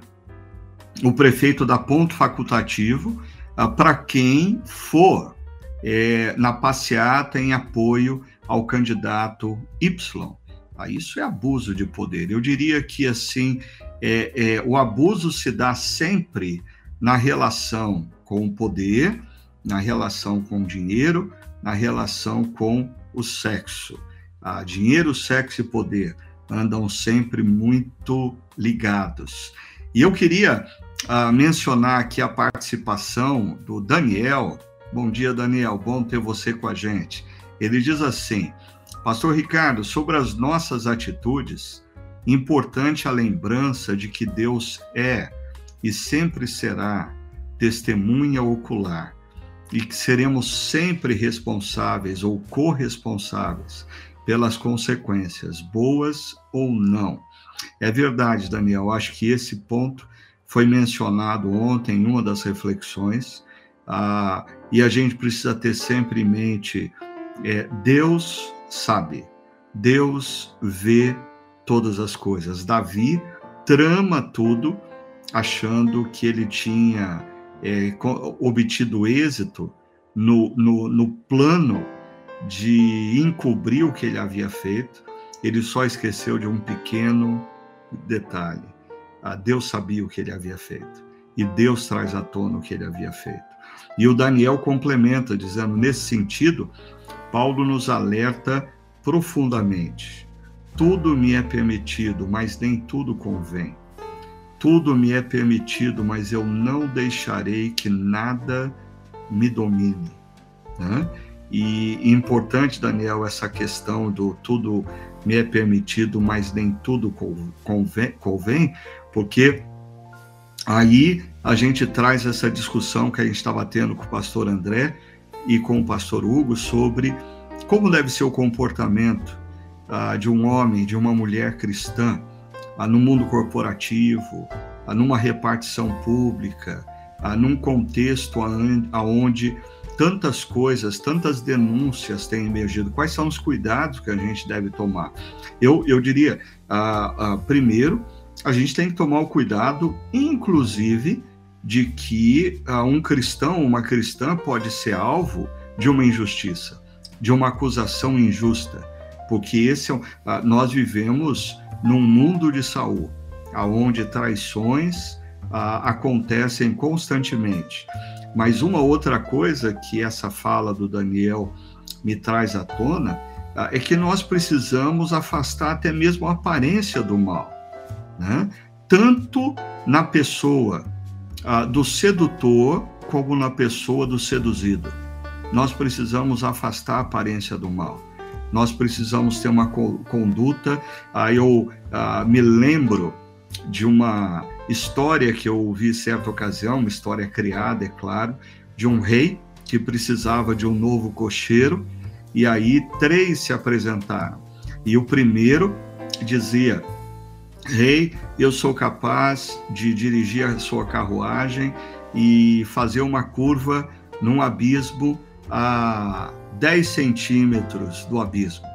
o prefeito dá ponto facultativo ah, para quem for é, na passeata em apoio ao candidato Y. Ah, isso é abuso de poder. Eu diria que assim é, é, o abuso se dá sempre na relação com o poder, na relação com o dinheiro, na relação com o sexo. Ah, dinheiro, sexo e poder andam sempre muito ligados. E eu queria ah, mencionar aqui a participação do Daniel. Bom dia, Daniel. Bom ter você com a gente. Ele diz assim: Pastor Ricardo, sobre as nossas atitudes, importante a lembrança de que Deus é e sempre será testemunha ocular e que seremos sempre responsáveis ou corresponsáveis pelas consequências, boas ou não. É verdade, Daniel, acho que esse ponto foi mencionado ontem em uma das reflexões, ah, e a gente precisa ter sempre em mente: é, Deus sabe. Deus vê todas as coisas. Davi trama tudo, achando que ele tinha é, obtido êxito no, no, no plano de encobrir o que ele havia feito. Ele só esqueceu de um pequeno detalhe. Ah, Deus sabia o que ele havia feito. E Deus traz à tona o que ele havia feito. E o Daniel complementa, dizendo: nesse sentido, Paulo nos alerta profundamente. Tudo me é permitido, mas nem tudo convém. Tudo me é permitido, mas eu não deixarei que nada me domine. Né? E importante, Daniel, essa questão do tudo me é permitido, mas nem tudo convém, convém porque aí a gente traz essa discussão que a gente estava tendo com o pastor André e com o pastor Hugo sobre como deve ser o comportamento ah, de um homem, de uma mulher cristã ah, no mundo corporativo, ah, numa repartição pública, ah, num contexto onde tantas coisas, tantas denúncias têm emergido? Quais são os cuidados que a gente deve tomar? Eu, eu diria, ah, ah, primeiro, a gente tem que tomar o cuidado, inclusive, de que uh, um cristão, uma cristã pode ser alvo de uma injustiça, de uma acusação injusta, porque esse é, uh, nós vivemos num mundo de Saul, aonde traições uh, acontecem constantemente. Mas uma outra coisa que essa fala do Daniel me traz à tona ah, é que nós precisamos afastar até mesmo a aparência do mal, né? tanto na pessoa ah, do sedutor como na pessoa do seduzido. Nós precisamos afastar a aparência do mal. Nós precisamos ter uma conduta. Ah, eu ah, me lembro de uma história que eu ouvi certa ocasião, uma história criada, é claro, de um rei que precisava de um novo cocheiro e aí três se apresentaram. E o primeiro dizia: Rei, eu sou capaz de dirigir a sua carruagem e fazer uma curva num abismo a 10 centímetros do abismo.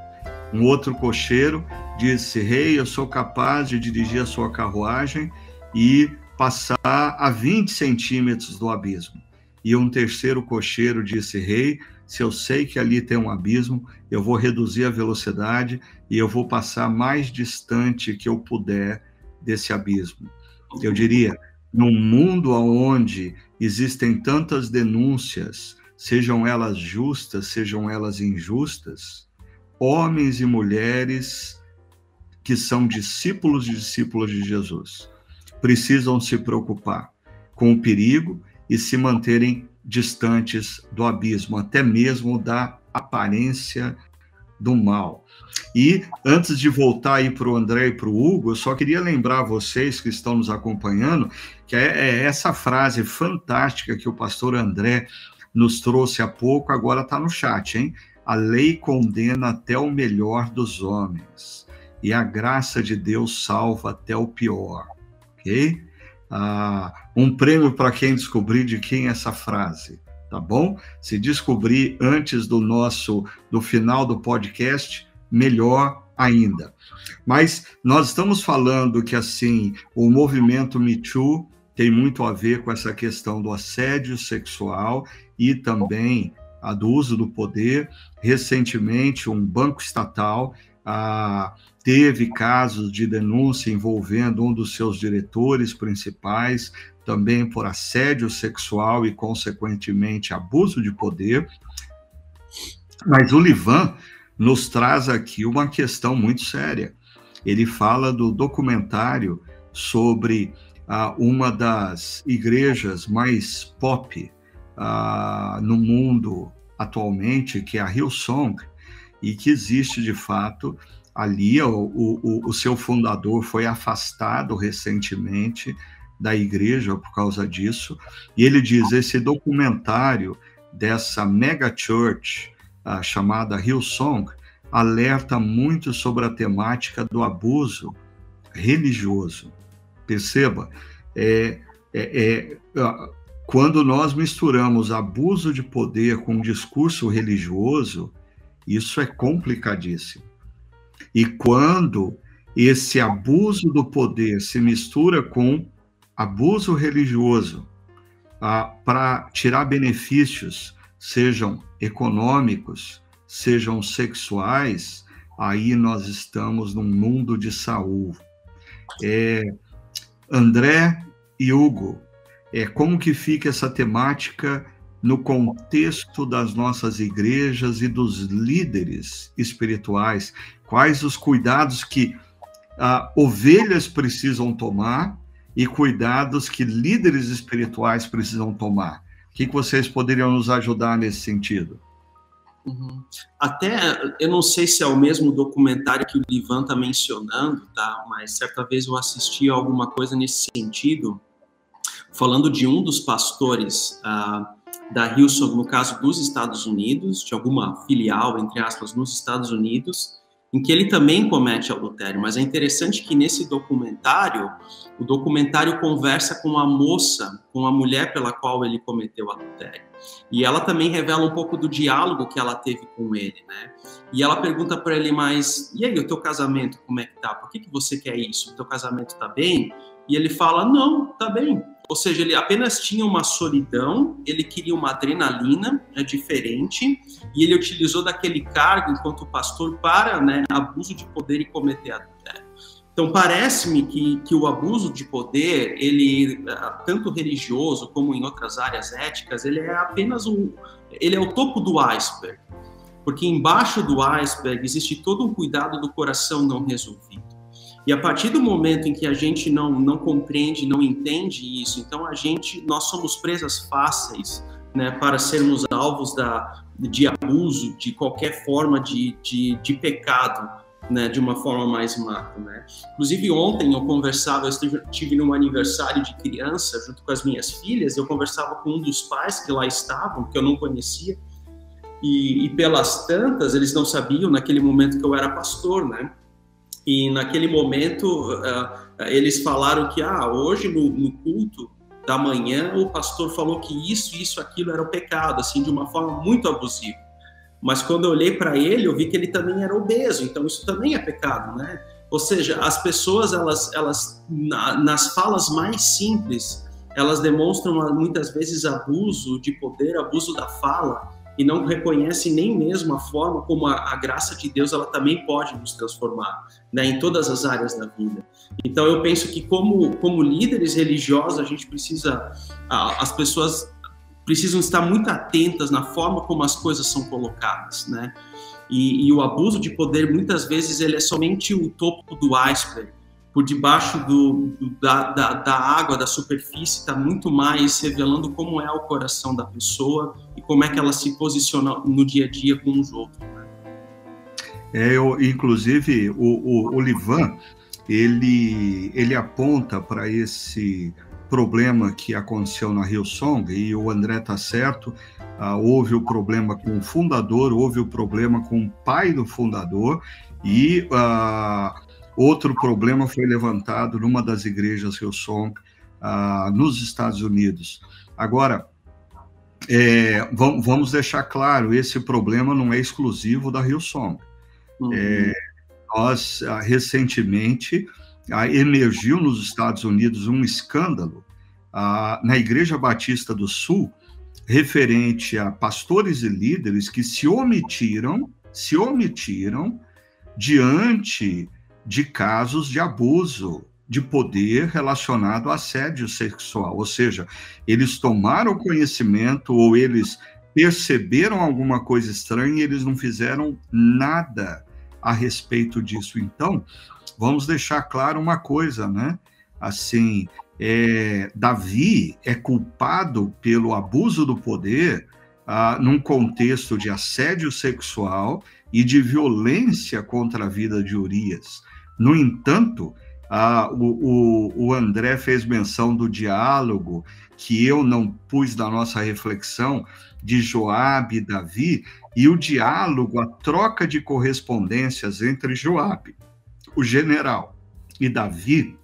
Um outro cocheiro disse: Rei, eu sou capaz de dirigir a sua carruagem e passar a 20 centímetros do abismo. E um terceiro cocheiro disse: Rei, se eu sei que ali tem um abismo, eu vou reduzir a velocidade e eu vou passar mais distante que eu puder desse abismo. Eu diria, num mundo onde existem tantas denúncias, sejam elas justas, sejam elas injustas, homens e mulheres que são discípulos e discípulas de Jesus precisam se preocupar com o perigo e se manterem distantes do abismo, até mesmo da aparência do mal. E antes de voltar aí para o André e para o Hugo, eu só queria lembrar vocês que estão nos acompanhando que é, é essa frase fantástica que o pastor André nos trouxe há pouco, agora está no chat, hein? A lei condena até o melhor dos homens, e a graça de Deus salva até o pior, ok? ah, um prêmio para quem descobrir de quem é essa frase, tá bom? Se descobrir antes do nosso do final do podcast, melhor ainda. Mas nós estamos falando que assim, o movimento Me Too tem muito a ver com essa questão do assédio sexual e também a do uso do poder. Recentemente, um banco estatal ah, teve casos de denúncia envolvendo um dos seus diretores principais, também por assédio sexual e, consequentemente, abuso de poder. Mas o Livan nos traz aqui uma questão muito séria. Ele fala do documentário sobre ah, uma das igrejas mais pop ah, no mundo atualmente, que é a Hillsong, e que existe de fato ali. O, o, o seu fundador foi afastado recentemente da igreja por causa disso, e ele diz: esse documentário dessa mega church uh, chamada Hillsong alerta muito sobre a temática do abuso religioso. Perceba, é, é, é, quando nós misturamos abuso de poder com discurso religioso, isso é complicadíssimo. E quando esse abuso do poder se mistura com abuso religioso ah, para tirar benefícios, sejam econômicos, sejam sexuais, aí nós estamos num mundo de saúde. É, André e Hugo, é, como que fica essa temática no contexto das nossas igrejas e dos líderes espirituais, quais os cuidados que ah, ovelhas precisam tomar e cuidados que líderes espirituais precisam tomar. O que, vocês poderiam nos ajudar nesse sentido? Uhum. Até, eu não sei se é o mesmo documentário que o Ivan está mencionando, tá? mas certa vez eu assisti alguma coisa nesse sentido, falando de um dos pastores ah, da Hillsong, no caso dos Estados Unidos, de alguma filial, entre aspas, nos Estados Unidos, em que ele também comete adultério. Mas é interessante que nesse documentário, o documentário conversa com a moça, com a mulher pela qual ele cometeu adultério. E ela também revela um pouco do diálogo que ela teve com ele, né? E ela pergunta para ele, mas e aí, o teu casamento, como é que tá? Por que, que você quer isso? O teu casamento tá bem? E ele fala, não, tá bem, ou seja, ele apenas tinha uma solidão, ele queria uma adrenalina né, diferente, e ele utilizou daquele cargo enquanto pastor para né, abuso de poder e cometer adultério. Então parece-me que, que o abuso de poder, ele tanto religioso como em outras áreas éticas, ele é apenas um, ele é o topo do iceberg, porque embaixo do iceberg existe todo um cuidado do coração não resolvido. E a partir do momento em que a gente não, não compreende, não entende isso, então a gente, nós somos presas fáceis né, para sermos alvos da, de abuso, de qualquer forma de, de, de pecado, né, de uma forma mais macro. Né? Inclusive, ontem eu conversava, eu estive, num aniversário de criança junto com as minhas filhas, eu conversava com um dos pais que lá estavam, que eu não conhecia, e, e pelas tantas, eles não sabiam naquele momento que eu era pastor, né? E naquele momento uh, eles falaram que ah, hoje no, no, culto da manhã o pastor falou que isso, isso, aquilo era o pecado, assim, de uma forma muito abusiva. Mas quando eu olhei para ele, eu vi que ele também era obeso, então isso também é pecado, né? Ou seja, as pessoas, elas, elas na, nas falas mais simples, elas demonstram muitas vezes abuso de poder, abuso da fala, e não reconhecem nem mesmo a forma como a, a, graça de Deus ela também pode nos transformar, né, em todas as áreas da vida. Então eu penso que como como líderes religiosos a gente precisa as pessoas precisam estar muito atentas na forma como as coisas são colocadas, né? E, e o abuso de poder muitas vezes ele é somente o topo do iceberg por debaixo do, do, da, da, da, água, da superfície, está muito mais revelando como é o coração da pessoa e como é que ela se posiciona no dia a dia com os outros. Né? É, eu, inclusive, o, o, o Livan, ele, ele aponta para esse problema que aconteceu na Hillsong, e o André está certo, ah, houve o problema com o fundador, houve o problema com o pai do fundador, e ah, Outro problema foi levantado numa das igrejas Hillsong ah, nos Estados Unidos. Agora, é, vamos deixar claro, esse problema não é exclusivo da Hillsong. Uhum. É, nós, ah, recentemente, ah, emergiu nos Estados Unidos um escândalo ah, na Igreja Batista do Sul, referente a pastores e líderes que se omitiram, se omitiram diante de casos de abuso de poder relacionado a assédio sexual, ou seja, eles tomaram conhecimento ou eles perceberam alguma coisa estranha e eles não fizeram nada a respeito disso. Então, vamos deixar claro uma coisa, né? Assim, é, Davi é culpado pelo abuso do poder ah, num contexto de assédio sexual e de violência contra a vida de Urias. No entanto, o, o, o, André fez menção do diálogo que eu não pus na nossa reflexão de Joabe e Davi, e o diálogo, a troca de correspondências entre Joabe, o general, e Davi,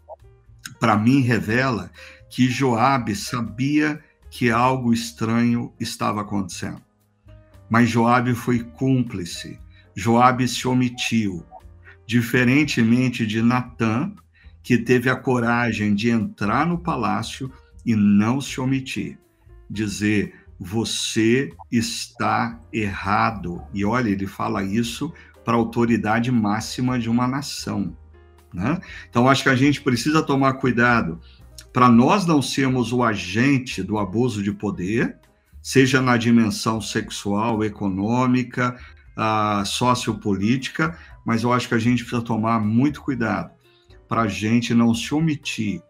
para mim revela que Joabe sabia que algo estranho estava acontecendo. Mas Joabe foi cúmplice. Joabe se omitiu diferentemente de Natã, que teve a coragem de entrar no palácio e não se omitir, dizer: você está errado. E olha, ele fala isso para a autoridade máxima de uma nação. Né? Então, acho que a gente precisa tomar cuidado para nós não sermos o agente do abuso de poder, seja na dimensão sexual, econômica, uh, sociopolítica, mas eu acho que a gente precisa tomar muito cuidado para a gente não se omitir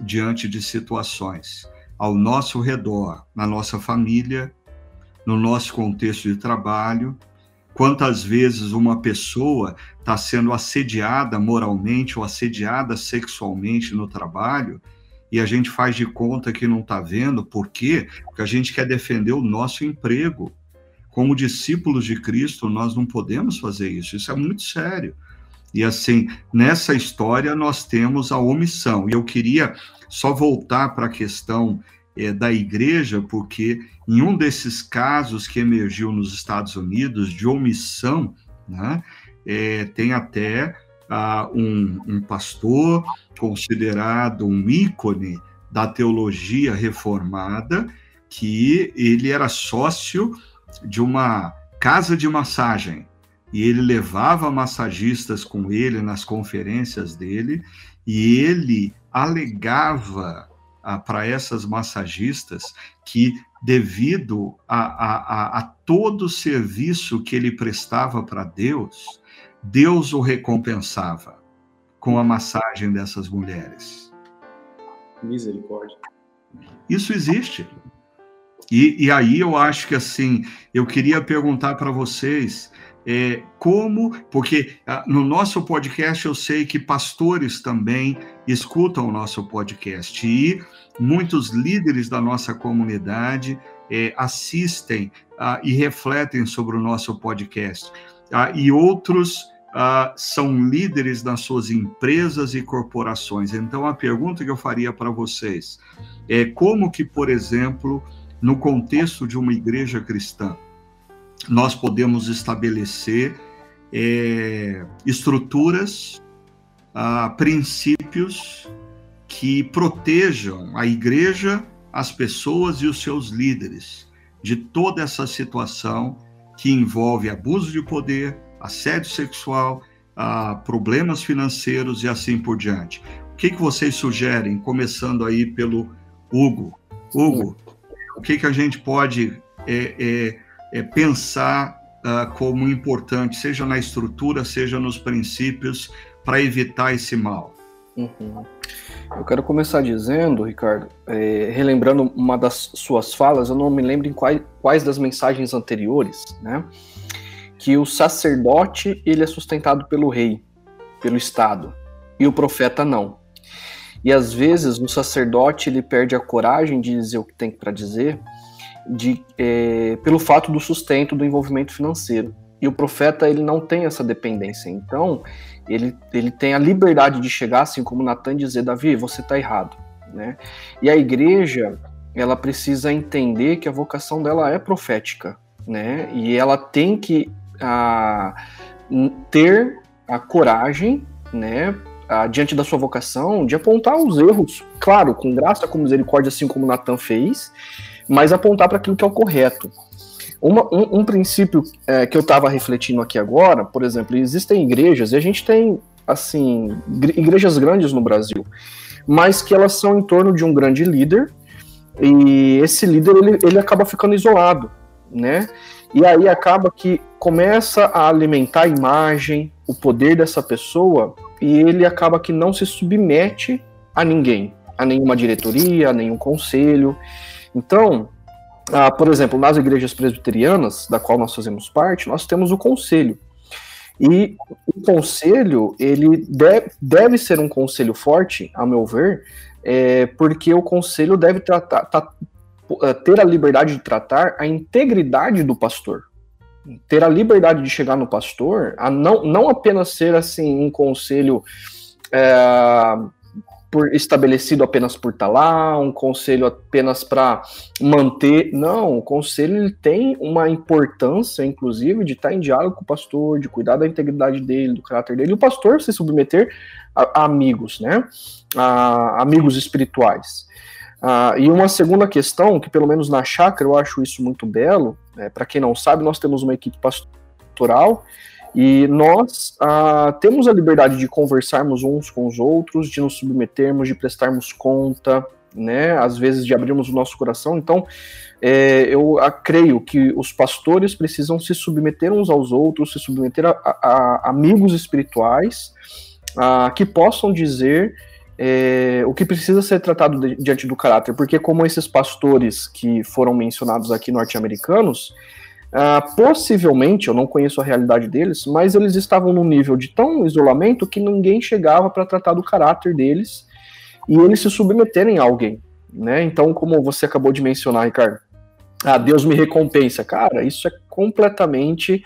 diante de situações ao nosso redor, na nossa família, no nosso contexto de trabalho. Quantas vezes uma pessoa está sendo assediada moralmente ou assediada sexualmente no trabalho e a gente faz de conta que não está vendo, por quê? Porque a gente quer defender o nosso emprego como discípulos de Cristo, nós não podemos fazer isso. Isso é muito sério. E assim, nessa história nós temos a omissão. E eu queria só voltar para a questão é, da igreja, porque em um desses casos que emergiu nos Estados Unidos de omissão, né, é, tem até ah, um, um pastor considerado um ícone da teologia reformada, que ele era sócio de uma casa de massagem e ele levava massagistas com ele nas conferências dele, e ele alegava ah, para essas massagistas que, devido a, a, a, a todo o serviço que ele prestava para Deus, Deus o recompensava com a massagem dessas mulheres. Misericórdia. Isso existe. E, e aí eu acho que assim, eu queria perguntar para vocês é, como, porque ah, no nosso podcast eu sei que pastores também escutam o nosso podcast e muitos líderes da nossa comunidade é, assistem ah, e refletem sobre o nosso podcast. Ah, e outros são líderes nas suas empresas e corporações. Então, a pergunta que eu faria para vocês é como que, por exemplo, no contexto de uma igreja cristã, nós podemos estabelecer é, estruturas, ah, princípios que protejam a igreja, as pessoas e os seus líderes de toda essa situação que envolve abuso de poder, assédio sexual, ah, problemas financeiros e assim por diante. O que, que vocês sugerem, começando aí pelo Hugo? Hugo, o que, que a gente pode é, é, é pensar uh, como importante, seja na estrutura, seja nos princípios, para evitar esse mal? Uhum. Eu quero começar dizendo, Ricardo, é, relembrando uma das suas falas, eu não me lembro em quais, quais das mensagens anteriores, né? Que o sacerdote ele é sustentado pelo rei, pelo Estado, e o profeta não. E às vezes o sacerdote ele perde a coragem de dizer o que tem para dizer, de, é, pelo fato do sustento do envolvimento financeiro. E o profeta ele não tem essa dependência. Então ele, ele tem a liberdade de chegar, assim como Natan, dizer Davi, você está errado, né? E a igreja ela precisa entender que a vocação dela é profética, né? E ela tem que a, ter a coragem, né, diante da sua vocação, de apontar os erros, claro, com graça, com misericórdia, assim como Natan fez, mas apontar para aquilo que é o correto. Uma, um, um, princípio é, que eu estava refletindo aqui agora, por exemplo, existem igrejas, e a gente tem, assim, igrejas grandes no Brasil, mas que elas são em torno de um grande líder, e esse líder, ele, ele acaba ficando isolado, né? E aí acaba que começa a alimentar a imagem, o poder dessa pessoa, e ele acaba que não se submete a ninguém, a nenhuma diretoria, a nenhum conselho. Então, ah, por exemplo, nas igrejas presbiterianas, da qual nós fazemos parte, nós temos o conselho. E o conselho, ele deve, deve ser um conselho forte, a meu ver, é, porque o conselho deve tratar, tá, ter a liberdade de tratar a integridade do pastor ter a liberdade de chegar no pastor, a não, não apenas ser assim um conselho é, por, estabelecido apenas por estar lá, um conselho apenas para manter. Não, o conselho tem uma importância, inclusive, de estar em diálogo com o pastor, de cuidar da integridade dele, do caráter dele, e o pastor se submeter a, a amigos, né? A, amigos espirituais. Ah, e uma segunda questão, que pelo menos na chácara eu acho isso muito belo, é, para quem não sabe, nós temos uma equipe pastoral e nós ah, temos a liberdade de conversarmos uns com os outros, de nos submetermos, de prestarmos conta, né? Às vezes de abrirmos o nosso coração. Então, é, eu a, creio que os pastores precisam se submeter uns aos outros, se submeter a, a, a amigos espirituais ah, que possam dizer é, o que precisa ser tratado de, diante do caráter, porque como esses pastores que foram mencionados aqui norte-americanos, ah, possivelmente, eu não conheço a realidade deles, mas eles estavam num nível de tão isolamento que ninguém chegava para tratar do caráter deles e eles se submeterem a alguém, né? Então, como você acabou de mencionar, Ricardo, ah, Deus me recompensa, cara, isso é completamente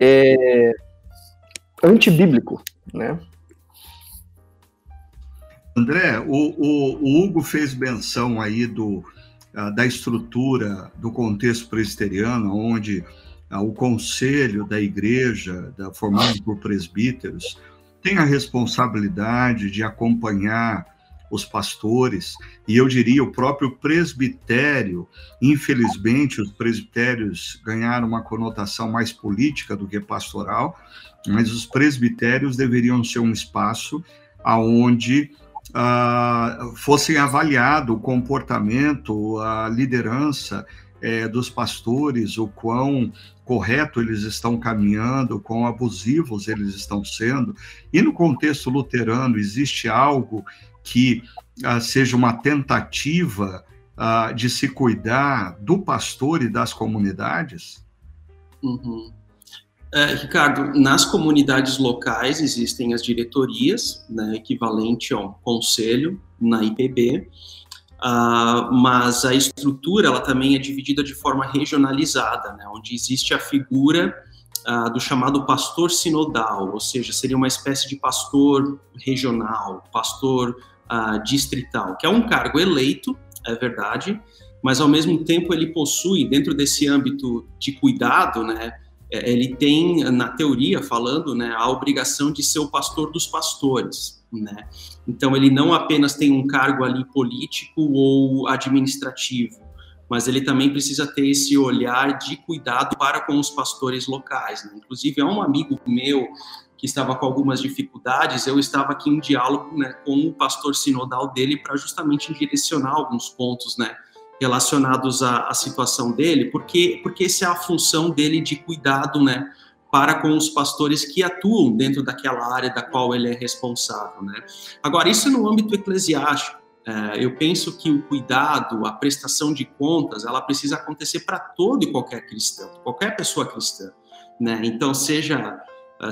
é, antibíblico, né? André, o, o, o Hugo fez menção aí do, uh, da estrutura do contexto presbiteriano, onde uh, o conselho da igreja, da, formado por presbíteros, tem a responsabilidade de acompanhar os pastores, e eu diria o próprio presbitério. Infelizmente, os presbitérios ganharam uma conotação mais política do que pastoral, mas os presbitérios deveriam ser um espaço aonde uh, fossem avaliado o comportamento, a liderança é, dos pastores, o quão correto eles estão caminhando, quão abusivos eles estão sendo. E no contexto luterano, existe algo que uh, seja uma tentativa uh, de se cuidar do pastor e das comunidades? Uhum. É, Ricardo, nas comunidades locais existem as diretorias, né, equivalente a um conselho na IPB, Uh, mas a estrutura ela também é dividida de forma regionalizada, né, onde existe a figura uh, do chamado pastor sinodal, ou seja, seria uma espécie de pastor regional, pastor uh, distrital, que é um cargo eleito, é verdade, mas ao mesmo tempo ele possui, dentro desse âmbito de cuidado, né, ele tem, na teoria falando, né, a obrigação de ser o pastor dos pastores, né? Então ele não apenas tem um cargo ali político ou administrativo, mas ele também precisa ter esse olhar de cuidado para com os pastores locais. Né? Inclusive, é um amigo meu que estava com algumas dificuldades, eu estava aqui em diálogo né, com o pastor sinodal dele para justamente direcionar alguns pontos, né, relacionados à, à, situação dele, porque porque essa é a função dele de cuidado, né, para com os pastores que atuam dentro daquela área da qual ele é responsável, né. Agora isso no âmbito eclesiástico, é, eu penso que o cuidado, a prestação de contas, ela precisa acontecer para todo e qualquer cristão, qualquer pessoa cristã, né. Então seja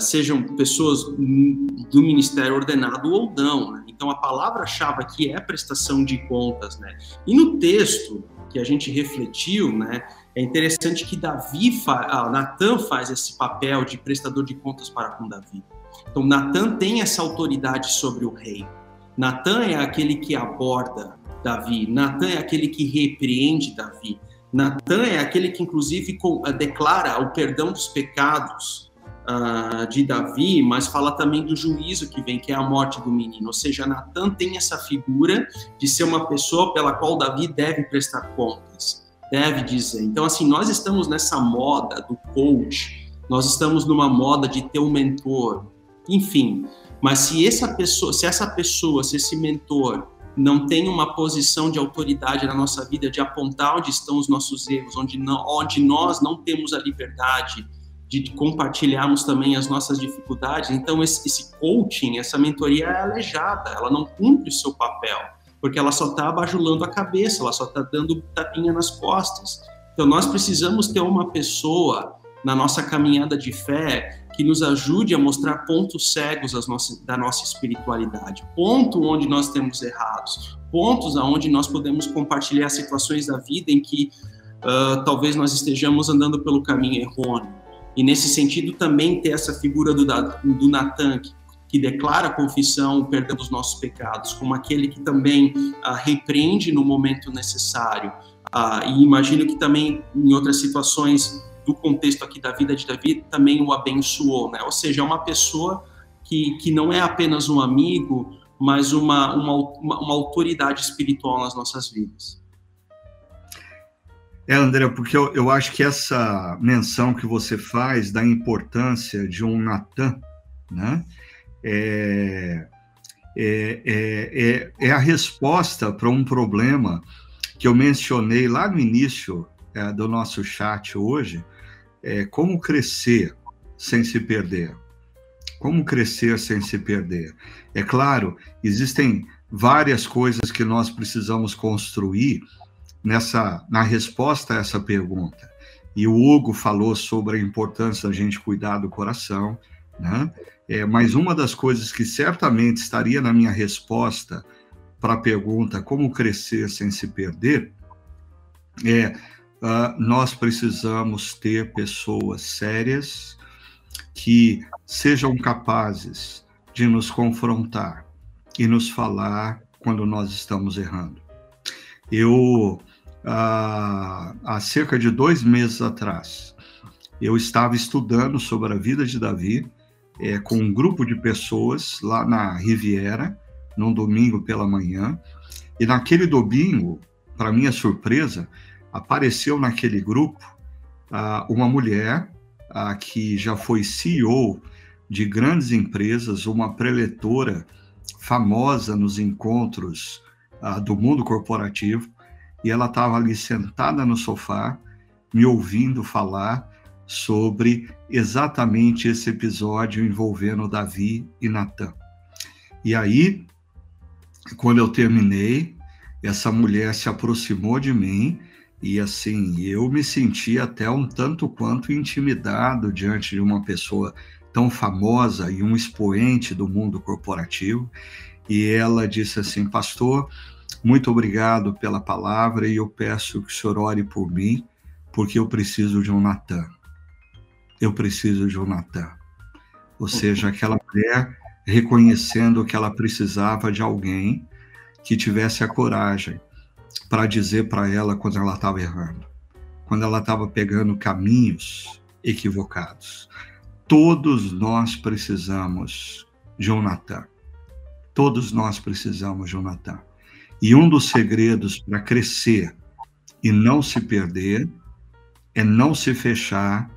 sejam pessoas do ministério ordenado ou não. Né? Então, a palavra-chave aqui é prestação de contas. Né? E no texto que a gente refletiu, né, é interessante que Davi, fa ah, Natan faz esse papel de prestador de contas para com Davi. Então, Natan tem essa autoridade sobre o rei. Natan é aquele que aborda Davi. Natan é aquele que repreende Davi. Natan é aquele que, inclusive, declara o perdão dos pecados uh, de Davi, mas fala também do juízo que vem, que é a morte do menino. Ou seja, Natan tem essa figura de ser uma pessoa pela qual Davi deve prestar contas, deve dizer. Então, assim, nós estamos nessa moda do coach, nós estamos numa moda de ter um mentor, enfim. Mas se essa pessoa, se essa pessoa, se esse mentor não tem uma posição de autoridade na nossa vida, de apontar onde estão os nossos erros, onde, não, onde nós não temos a liberdade de compartilharmos também as nossas dificuldades. Então, esse, coaching, essa mentoria é aleijada, ela não cumpre o seu papel, porque ela só está abajulando a cabeça, ela só está dando tapinha nas costas. Então, nós precisamos ter uma pessoa na nossa caminhada de fé que nos ajude a mostrar pontos cegos da nossa espiritualidade, ponto onde nós temos errados, pontos aonde nós podemos compartilhar situações da vida em que uh, talvez nós estejamos andando pelo caminho errôneo. E nesse sentido também ter essa figura do, do Natan, que, que declara a confissão, o perdão dos nossos pecados, como aquele que também ah, repreende no momento necessário. Ah, e imagino que também em outras situações do contexto aqui da vida de Davi também o abençoou, né? Ou seja, é uma pessoa que, que não é apenas um amigo, mas uma, uma, uma autoridade espiritual nas nossas vidas. É, André, porque eu, eu acho que essa menção que você faz da importância de um Natan, né, é, é, é, é, a resposta para um problema que eu mencionei lá no início é, do nosso chat hoje, é como crescer sem se perder. Como crescer sem se perder? É claro, existem várias coisas que nós precisamos construir nessa na resposta a essa pergunta. E o Hugo falou sobre a importância da gente cuidar do coração, né? É, mas uma das coisas que certamente estaria na minha resposta para a pergunta como crescer sem se perder é uh, nós precisamos ter pessoas sérias que sejam capazes de nos confrontar e nos falar quando nós estamos errando. Eu há, há cerca de dois meses atrás, eu estava estudando sobre a vida de Davi é, com um grupo de pessoas lá na Riviera, num domingo pela manhã, e naquele domingo, para minha surpresa, apareceu naquele grupo uh, uma mulher uh, que já foi CEO de grandes empresas, uma preletora famosa nos encontros uh, do mundo corporativo, e ela estava ali sentada no sofá, me ouvindo falar sobre exatamente esse episódio envolvendo Davi e Natan. E aí, quando eu terminei, essa mulher se aproximou de mim e assim, eu me senti até um tanto quanto intimidado diante de uma pessoa tão famosa e um expoente do mundo corporativo. E ela disse assim: Pastor, muito obrigado pela palavra e eu peço que o senhor ore por mim, porque eu preciso de um Natan. Eu preciso de um Natan. Ou seja, aquela mulher reconhecendo que ela precisava de alguém que tivesse a coragem para dizer para ela quando ela estava errando, quando ela estava pegando caminhos equivocados. Todos nós precisamos de um Natan. Todos nós precisamos de um Natan. E um dos segredos para crescer e não se perder é não se fechar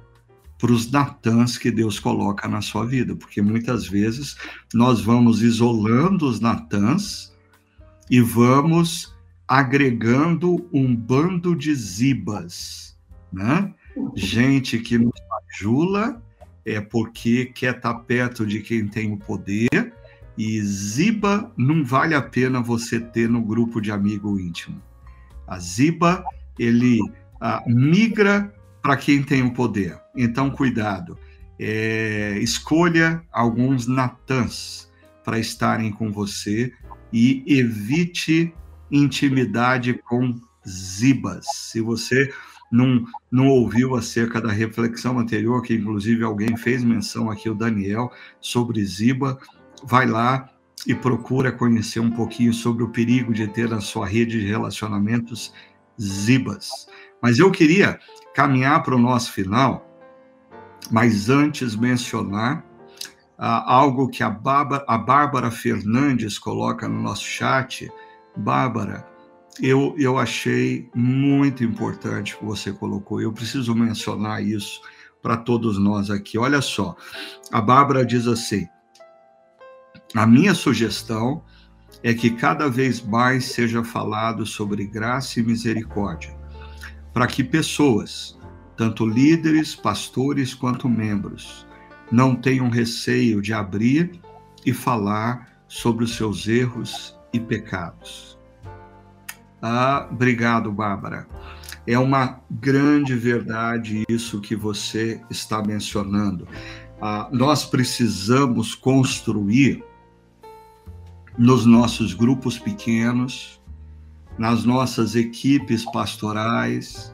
para os Natãs que Deus coloca na sua vida, porque muitas vezes nós vamos isolando os Natãs e vamos agregando um bando de zibas, né? Gente que nos ajula é porque quer estar tá perto de quem tem o poder e ziba não vale a pena você ter no grupo de amigo íntimo. A ziba ele ah, migra para quem tem o poder. Então cuidado, é, escolha alguns natãs para estarem com você e evite intimidade com zibas. Se você não, não ouviu acerca da reflexão anterior, que inclusive alguém fez menção aqui, o Daniel, sobre ziba, vai lá e procura conhecer um pouquinho sobre o perigo de ter na sua rede de relacionamentos zibas. Mas eu queria caminhar para o nosso final, mas antes mencionar ah, algo que a Bárbara, a Bárbara Fernandes coloca no nosso chat, Bárbara, eu, eu achei muito importante o que você colocou. Eu preciso mencionar isso para todos nós aqui. Olha só, a Bárbara diz assim: a minha sugestão é que cada vez mais seja falado sobre graça e misericórdia, para que pessoas, tanto líderes, pastores quanto membros, não tenham receio de abrir e falar sobre os seus erros e pecados. Ah, obrigado, Bárbara. É uma grande verdade isso que você está mencionando. Ah, nós precisamos construir nos nossos grupos pequenos, nas nossas equipes pastorais,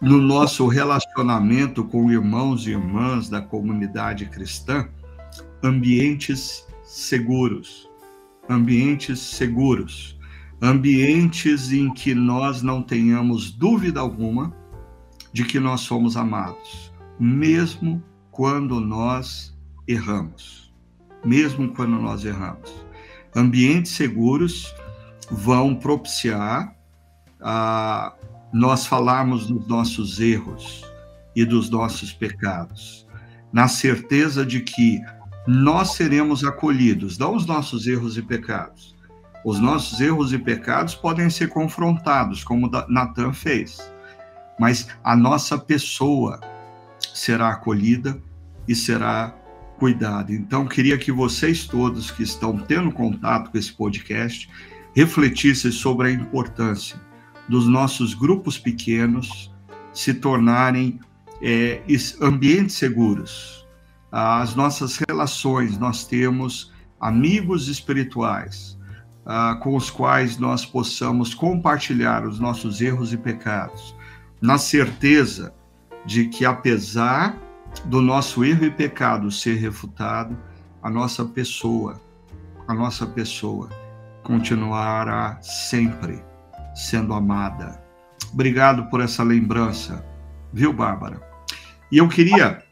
no nosso relacionamento com irmãos e irmãs da comunidade cristã, ambientes seguros ambientes seguros, ambientes em que nós não tenhamos dúvida alguma de que nós somos amados, mesmo quando nós erramos. Mesmo quando nós erramos. Ambientes seguros vão propiciar a nós falarmos dos nossos erros e dos nossos pecados, na certeza de que nós seremos acolhidos, não os nossos erros e pecados. Os nossos erros e pecados podem ser confrontados, como Natan fez, mas a nossa pessoa será acolhida e será cuidada. Então, queria que vocês todos que estão tendo contato com esse podcast refletissem sobre a importância dos nossos grupos pequenos se tornarem é, ambientes seguros, as nossas relações, nós temos amigos espirituais uh, com os quais nós possamos compartilhar os nossos erros e pecados, na certeza de que, apesar do nosso erro e pecado ser refutado, a nossa pessoa, a nossa pessoa continuará sempre sendo amada. Obrigado por essa lembrança, viu, Bárbara? E eu queria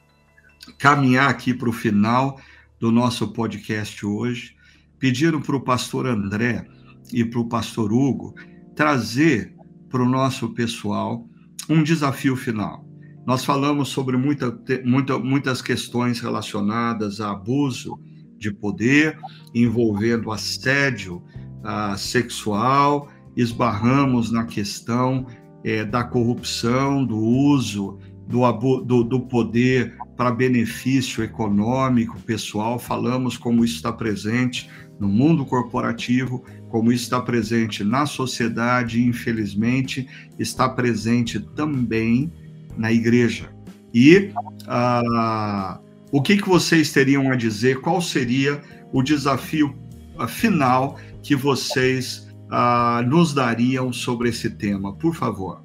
caminhar aqui para o final do nosso podcast hoje, pediram para o pastor André e para o pastor Hugo trazer para o nosso pessoal um desafio final. Nós falamos sobre muita, muita, muitas questões relacionadas a abuso de poder, envolvendo assédio uh, sexual, esbarramos na questão é, da corrupção, do uso do, do, do poder para benefício econômico, pessoal, falamos como isso está presente no mundo corporativo, como isso está presente na sociedade, infelizmente, está presente também na igreja. E ah, o que, que vocês teriam a dizer? Qual seria o desafio ah, final que vocês ah, nos dariam sobre esse tema? Por favor.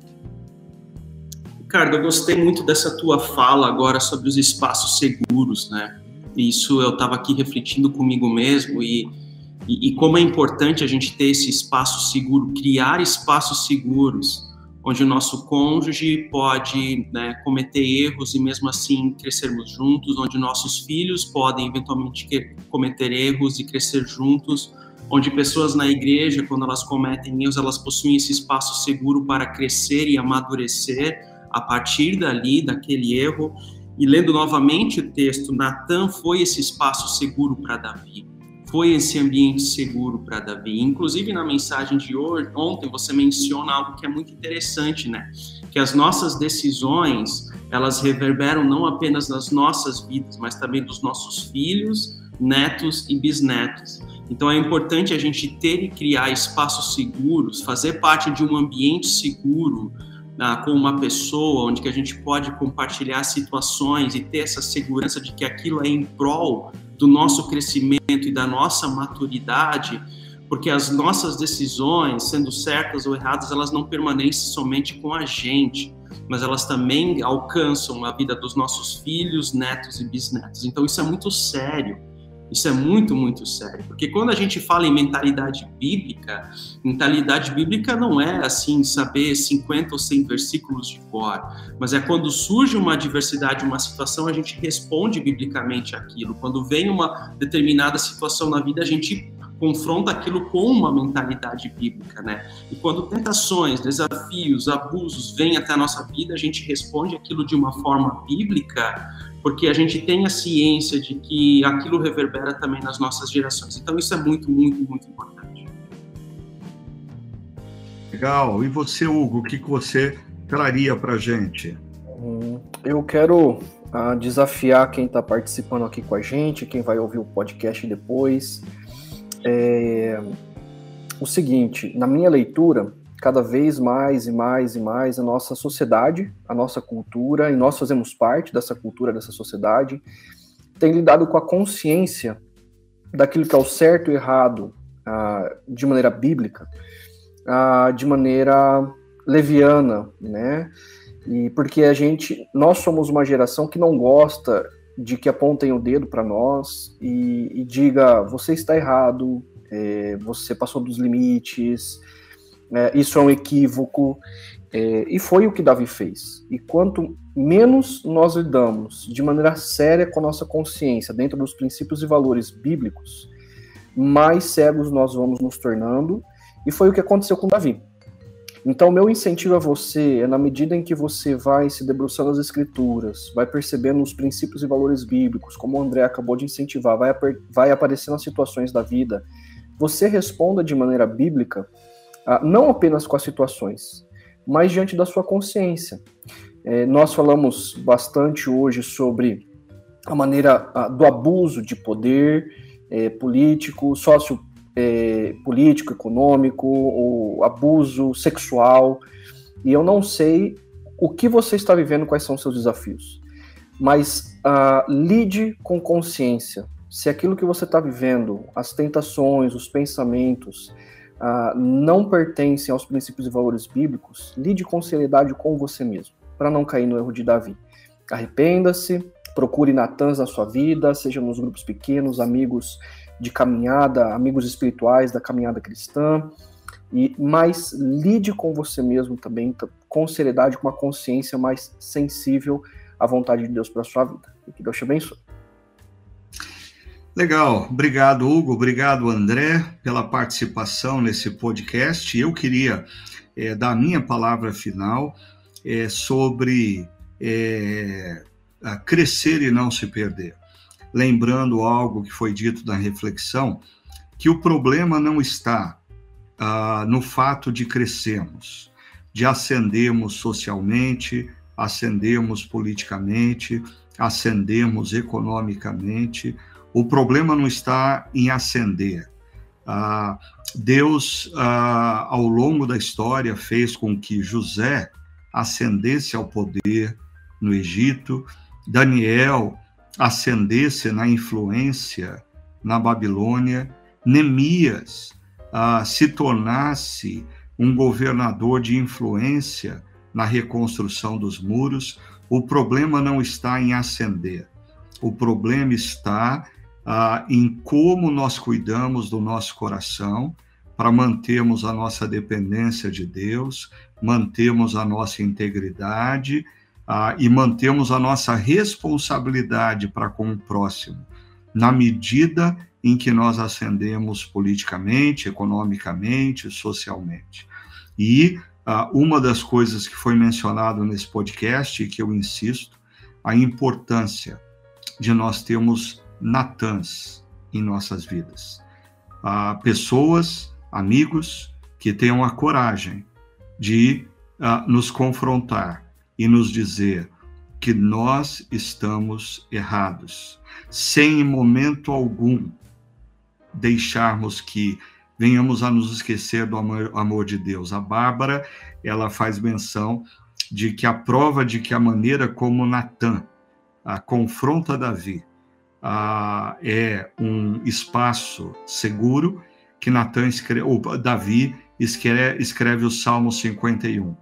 Ricardo, eu gostei muito dessa tua fala agora sobre os espaços seguros, né? Isso eu estava aqui refletindo comigo mesmo e, e, e, como é importante a gente ter esse espaço seguro, criar espaços seguros, onde o nosso cônjuge pode né, cometer erros e mesmo assim crescermos juntos, onde nossos filhos podem eventualmente cometer erros e crescer juntos, onde pessoas na igreja, quando elas cometem erros, elas possuem esse espaço seguro para crescer e amadurecer a partir dali, daquele erro. E lendo novamente o texto, Natan foi esse espaço seguro para Davi, foi esse ambiente seguro para Davi. Inclusive na mensagem de ontem você menciona algo que é muito interessante, né? Que as nossas decisões elas reverberam não apenas nas nossas vidas, mas também dos nossos filhos, netos e bisnetos. Então é importante a gente ter e criar espaços seguros, fazer parte de um ambiente seguro ah, com uma pessoa, onde que a gente pode compartilhar situações e ter essa segurança de que aquilo é em prol do nosso crescimento e da nossa maturidade, porque as nossas decisões, sendo certas ou erradas, elas não permanecem somente com a gente, mas elas também alcançam a vida dos nossos filhos, netos e bisnetos. Então isso é muito sério. Isso é muito, muito sério, porque quando a gente fala em mentalidade bíblica, mentalidade bíblica não é assim saber 50 ou 100 versículos de cor, mas é quando surge uma adversidade, uma situação, a gente responde biblicamente aquilo. Quando vem uma determinada situação na vida, a gente confronta aquilo com uma mentalidade bíblica, né? E quando tentações, desafios, abusos vêm até a nossa vida, a gente responde aquilo de uma forma bíblica, porque a gente tem a ciência de que aquilo reverbera também nas nossas gerações. Então isso é muito, muito, muito importante. Legal. E você, Hugo, o que, você traria para gente? Hum, eu quero uh, desafiar quem está participando aqui com a gente, quem vai ouvir o podcast depois. É, o seguinte, na minha leitura, cada vez mais e mais e mais a nossa sociedade, a nossa cultura, e nós fazemos parte dessa cultura, dessa sociedade, tem lidado com a consciência daquilo que é o certo e errado ah, de maneira bíblica, ah, de maneira leviana, né? E porque a gente, nós somos uma geração que não gosta de que apontem o dedo para nós e, e, diga você está errado, é, você passou dos limites, é, isso é um equívoco, é, e foi o que Davi fez. E quanto menos nós lidamos de maneira séria com a nossa consciência dentro dos princípios e valores bíblicos, mais cegos nós vamos nos tornando, e foi o que aconteceu com Davi. Então, meu incentivo a você é na medida em que você vai se debruçando nas escrituras, vai percebendo os princípios e valores bíblicos, como o André acabou de incentivar, vai, vai aparecer nas situações da vida, você responda de maneira bíblica não apenas com as situações, mas diante da sua consciência. É, nós falamos bastante hoje sobre a maneira ah, do abuso de poder é, político, sócio é, político, econômico, o abuso sexual, e eu não sei o que você está vivendo, quais são os seus desafios, mas uh, lide com consciência. Se aquilo que você está vivendo, as tentações, os pensamentos, uh, não pertencem aos princípios e valores bíblicos, lide com seriedade com você mesmo, para não cair no erro de Davi. Arrependa-se, procure Natãs na sua vida, seja nos grupos pequenos, amigos de caminhada, amigos espirituais da caminhada cristã, e mais lide com você mesmo também, com seriedade, com uma consciência mais sensível à vontade de Deus para sua vida. Que Deus te abençoe. Legal, obrigado Hugo, obrigado André pela participação nesse podcast. Eu queria é, dar a minha palavra final é, sobre é, crescer e não se perder. Lembrando algo que foi dito na reflexão, que o problema não está ah, no fato de crescermos, de ascendermos socialmente, ascendermos politicamente, ascendermos economicamente. O problema não está em ascender. Ah, Deus, ah, ao longo da história, fez com que José ascendesse ao poder no Egito, Daniel ascendesse na influência na Babilônia, Neemias ah, se tornasse um governador de influência na reconstrução dos muros, o problema não está em ascender, o problema está ah, em como nós cuidamos do nosso coração para mantermos a nossa dependência de Deus, mantermos a nossa integridade ah, e mantermos a nossa responsabilidade para com o próximo, na medida em que nós ascendemos politicamente, economicamente, socialmente. E ah, uma das coisas que foi mencionado nesse podcast, e que eu insisto, a importância de nós termos Natãs em nossas vidas. Ah, pessoas, amigos que tenham a coragem de uh, nos confrontar e nos dizer que nós estamos errados, sem em momento algum deixarmos que venhamos a nos esquecer do amor, amor de Deus. A Bárbara, ela faz menção de que a prova de que a maneira como Natan a confronta Davi a, é um espaço seguro que Natan escreve, ou Davi escreve, escreve o Salmo 51,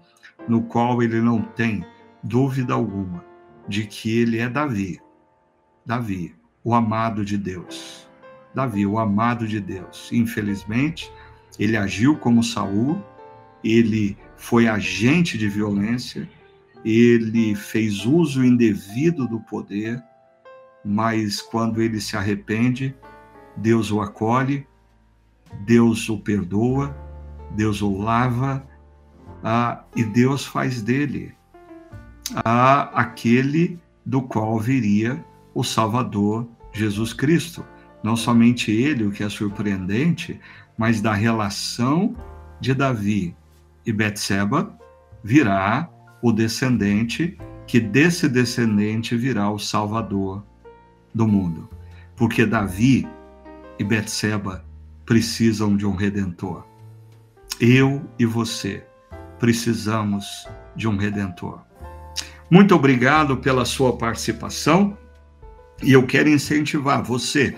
no qual ele não tem dúvida alguma de que ele é Davi. Davi, o amado de Deus. Davi, o amado de Deus. Infelizmente, ele agiu como Saul, ele foi agente de violência, ele fez uso indevido do poder, mas quando ele se arrepende, Deus o acolhe, Deus o perdoa, Deus o lava ah, e Deus faz dele ah, aquele do qual viria o Salvador Jesus Cristo. Não somente ele, o que é surpreendente, mas da relação de Davi e Betseba virá o descendente, que desse descendente virá o Salvador do mundo. Porque Davi e Betseba precisam de um redentor. Eu e você precisamos de um redentor. Muito obrigado pela sua participação e eu quero incentivar você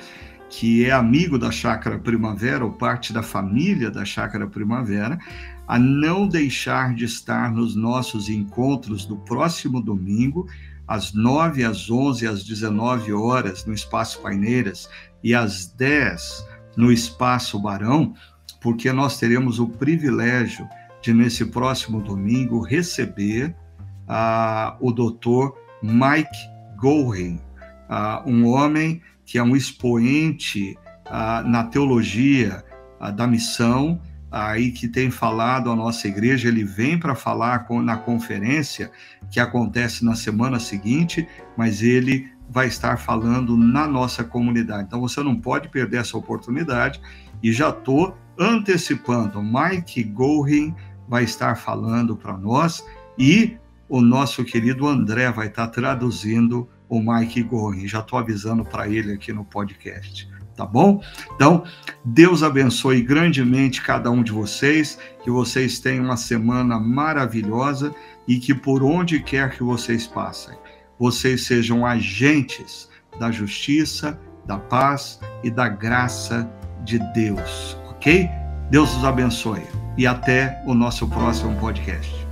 que é amigo da Chácara Primavera ou parte da família da Chácara Primavera a não deixar de estar nos nossos encontros do próximo domingo, às 9, às 11, às 19 horas no Espaço Paineiras e às 10 no Espaço Barão, porque nós teremos o privilégio de, nesse próximo domingo, receber uh, o doutor Mike Gorin, uh, um homem que é um expoente uh, na teologia da missão, aí que tem falado a nossa igreja, ele vem para falar na conferência que acontece na semana seguinte, mas ele vai estar falando na nossa comunidade. Então você não pode perder essa oportunidade e já estou antecipando. Mike Gorin vai estar falando para nós e o nosso querido André vai estar traduzindo o Mike Gorin. Já estou avisando para ele aqui no podcast. Tá bom? Então, Deus abençoe grandemente cada um de vocês, que vocês tenham uma semana maravilhosa e que por onde quer que vocês passem, vocês sejam agentes da justiça, da paz e da graça de Deus, ok? Deus os abençoe e até o nosso próximo podcast.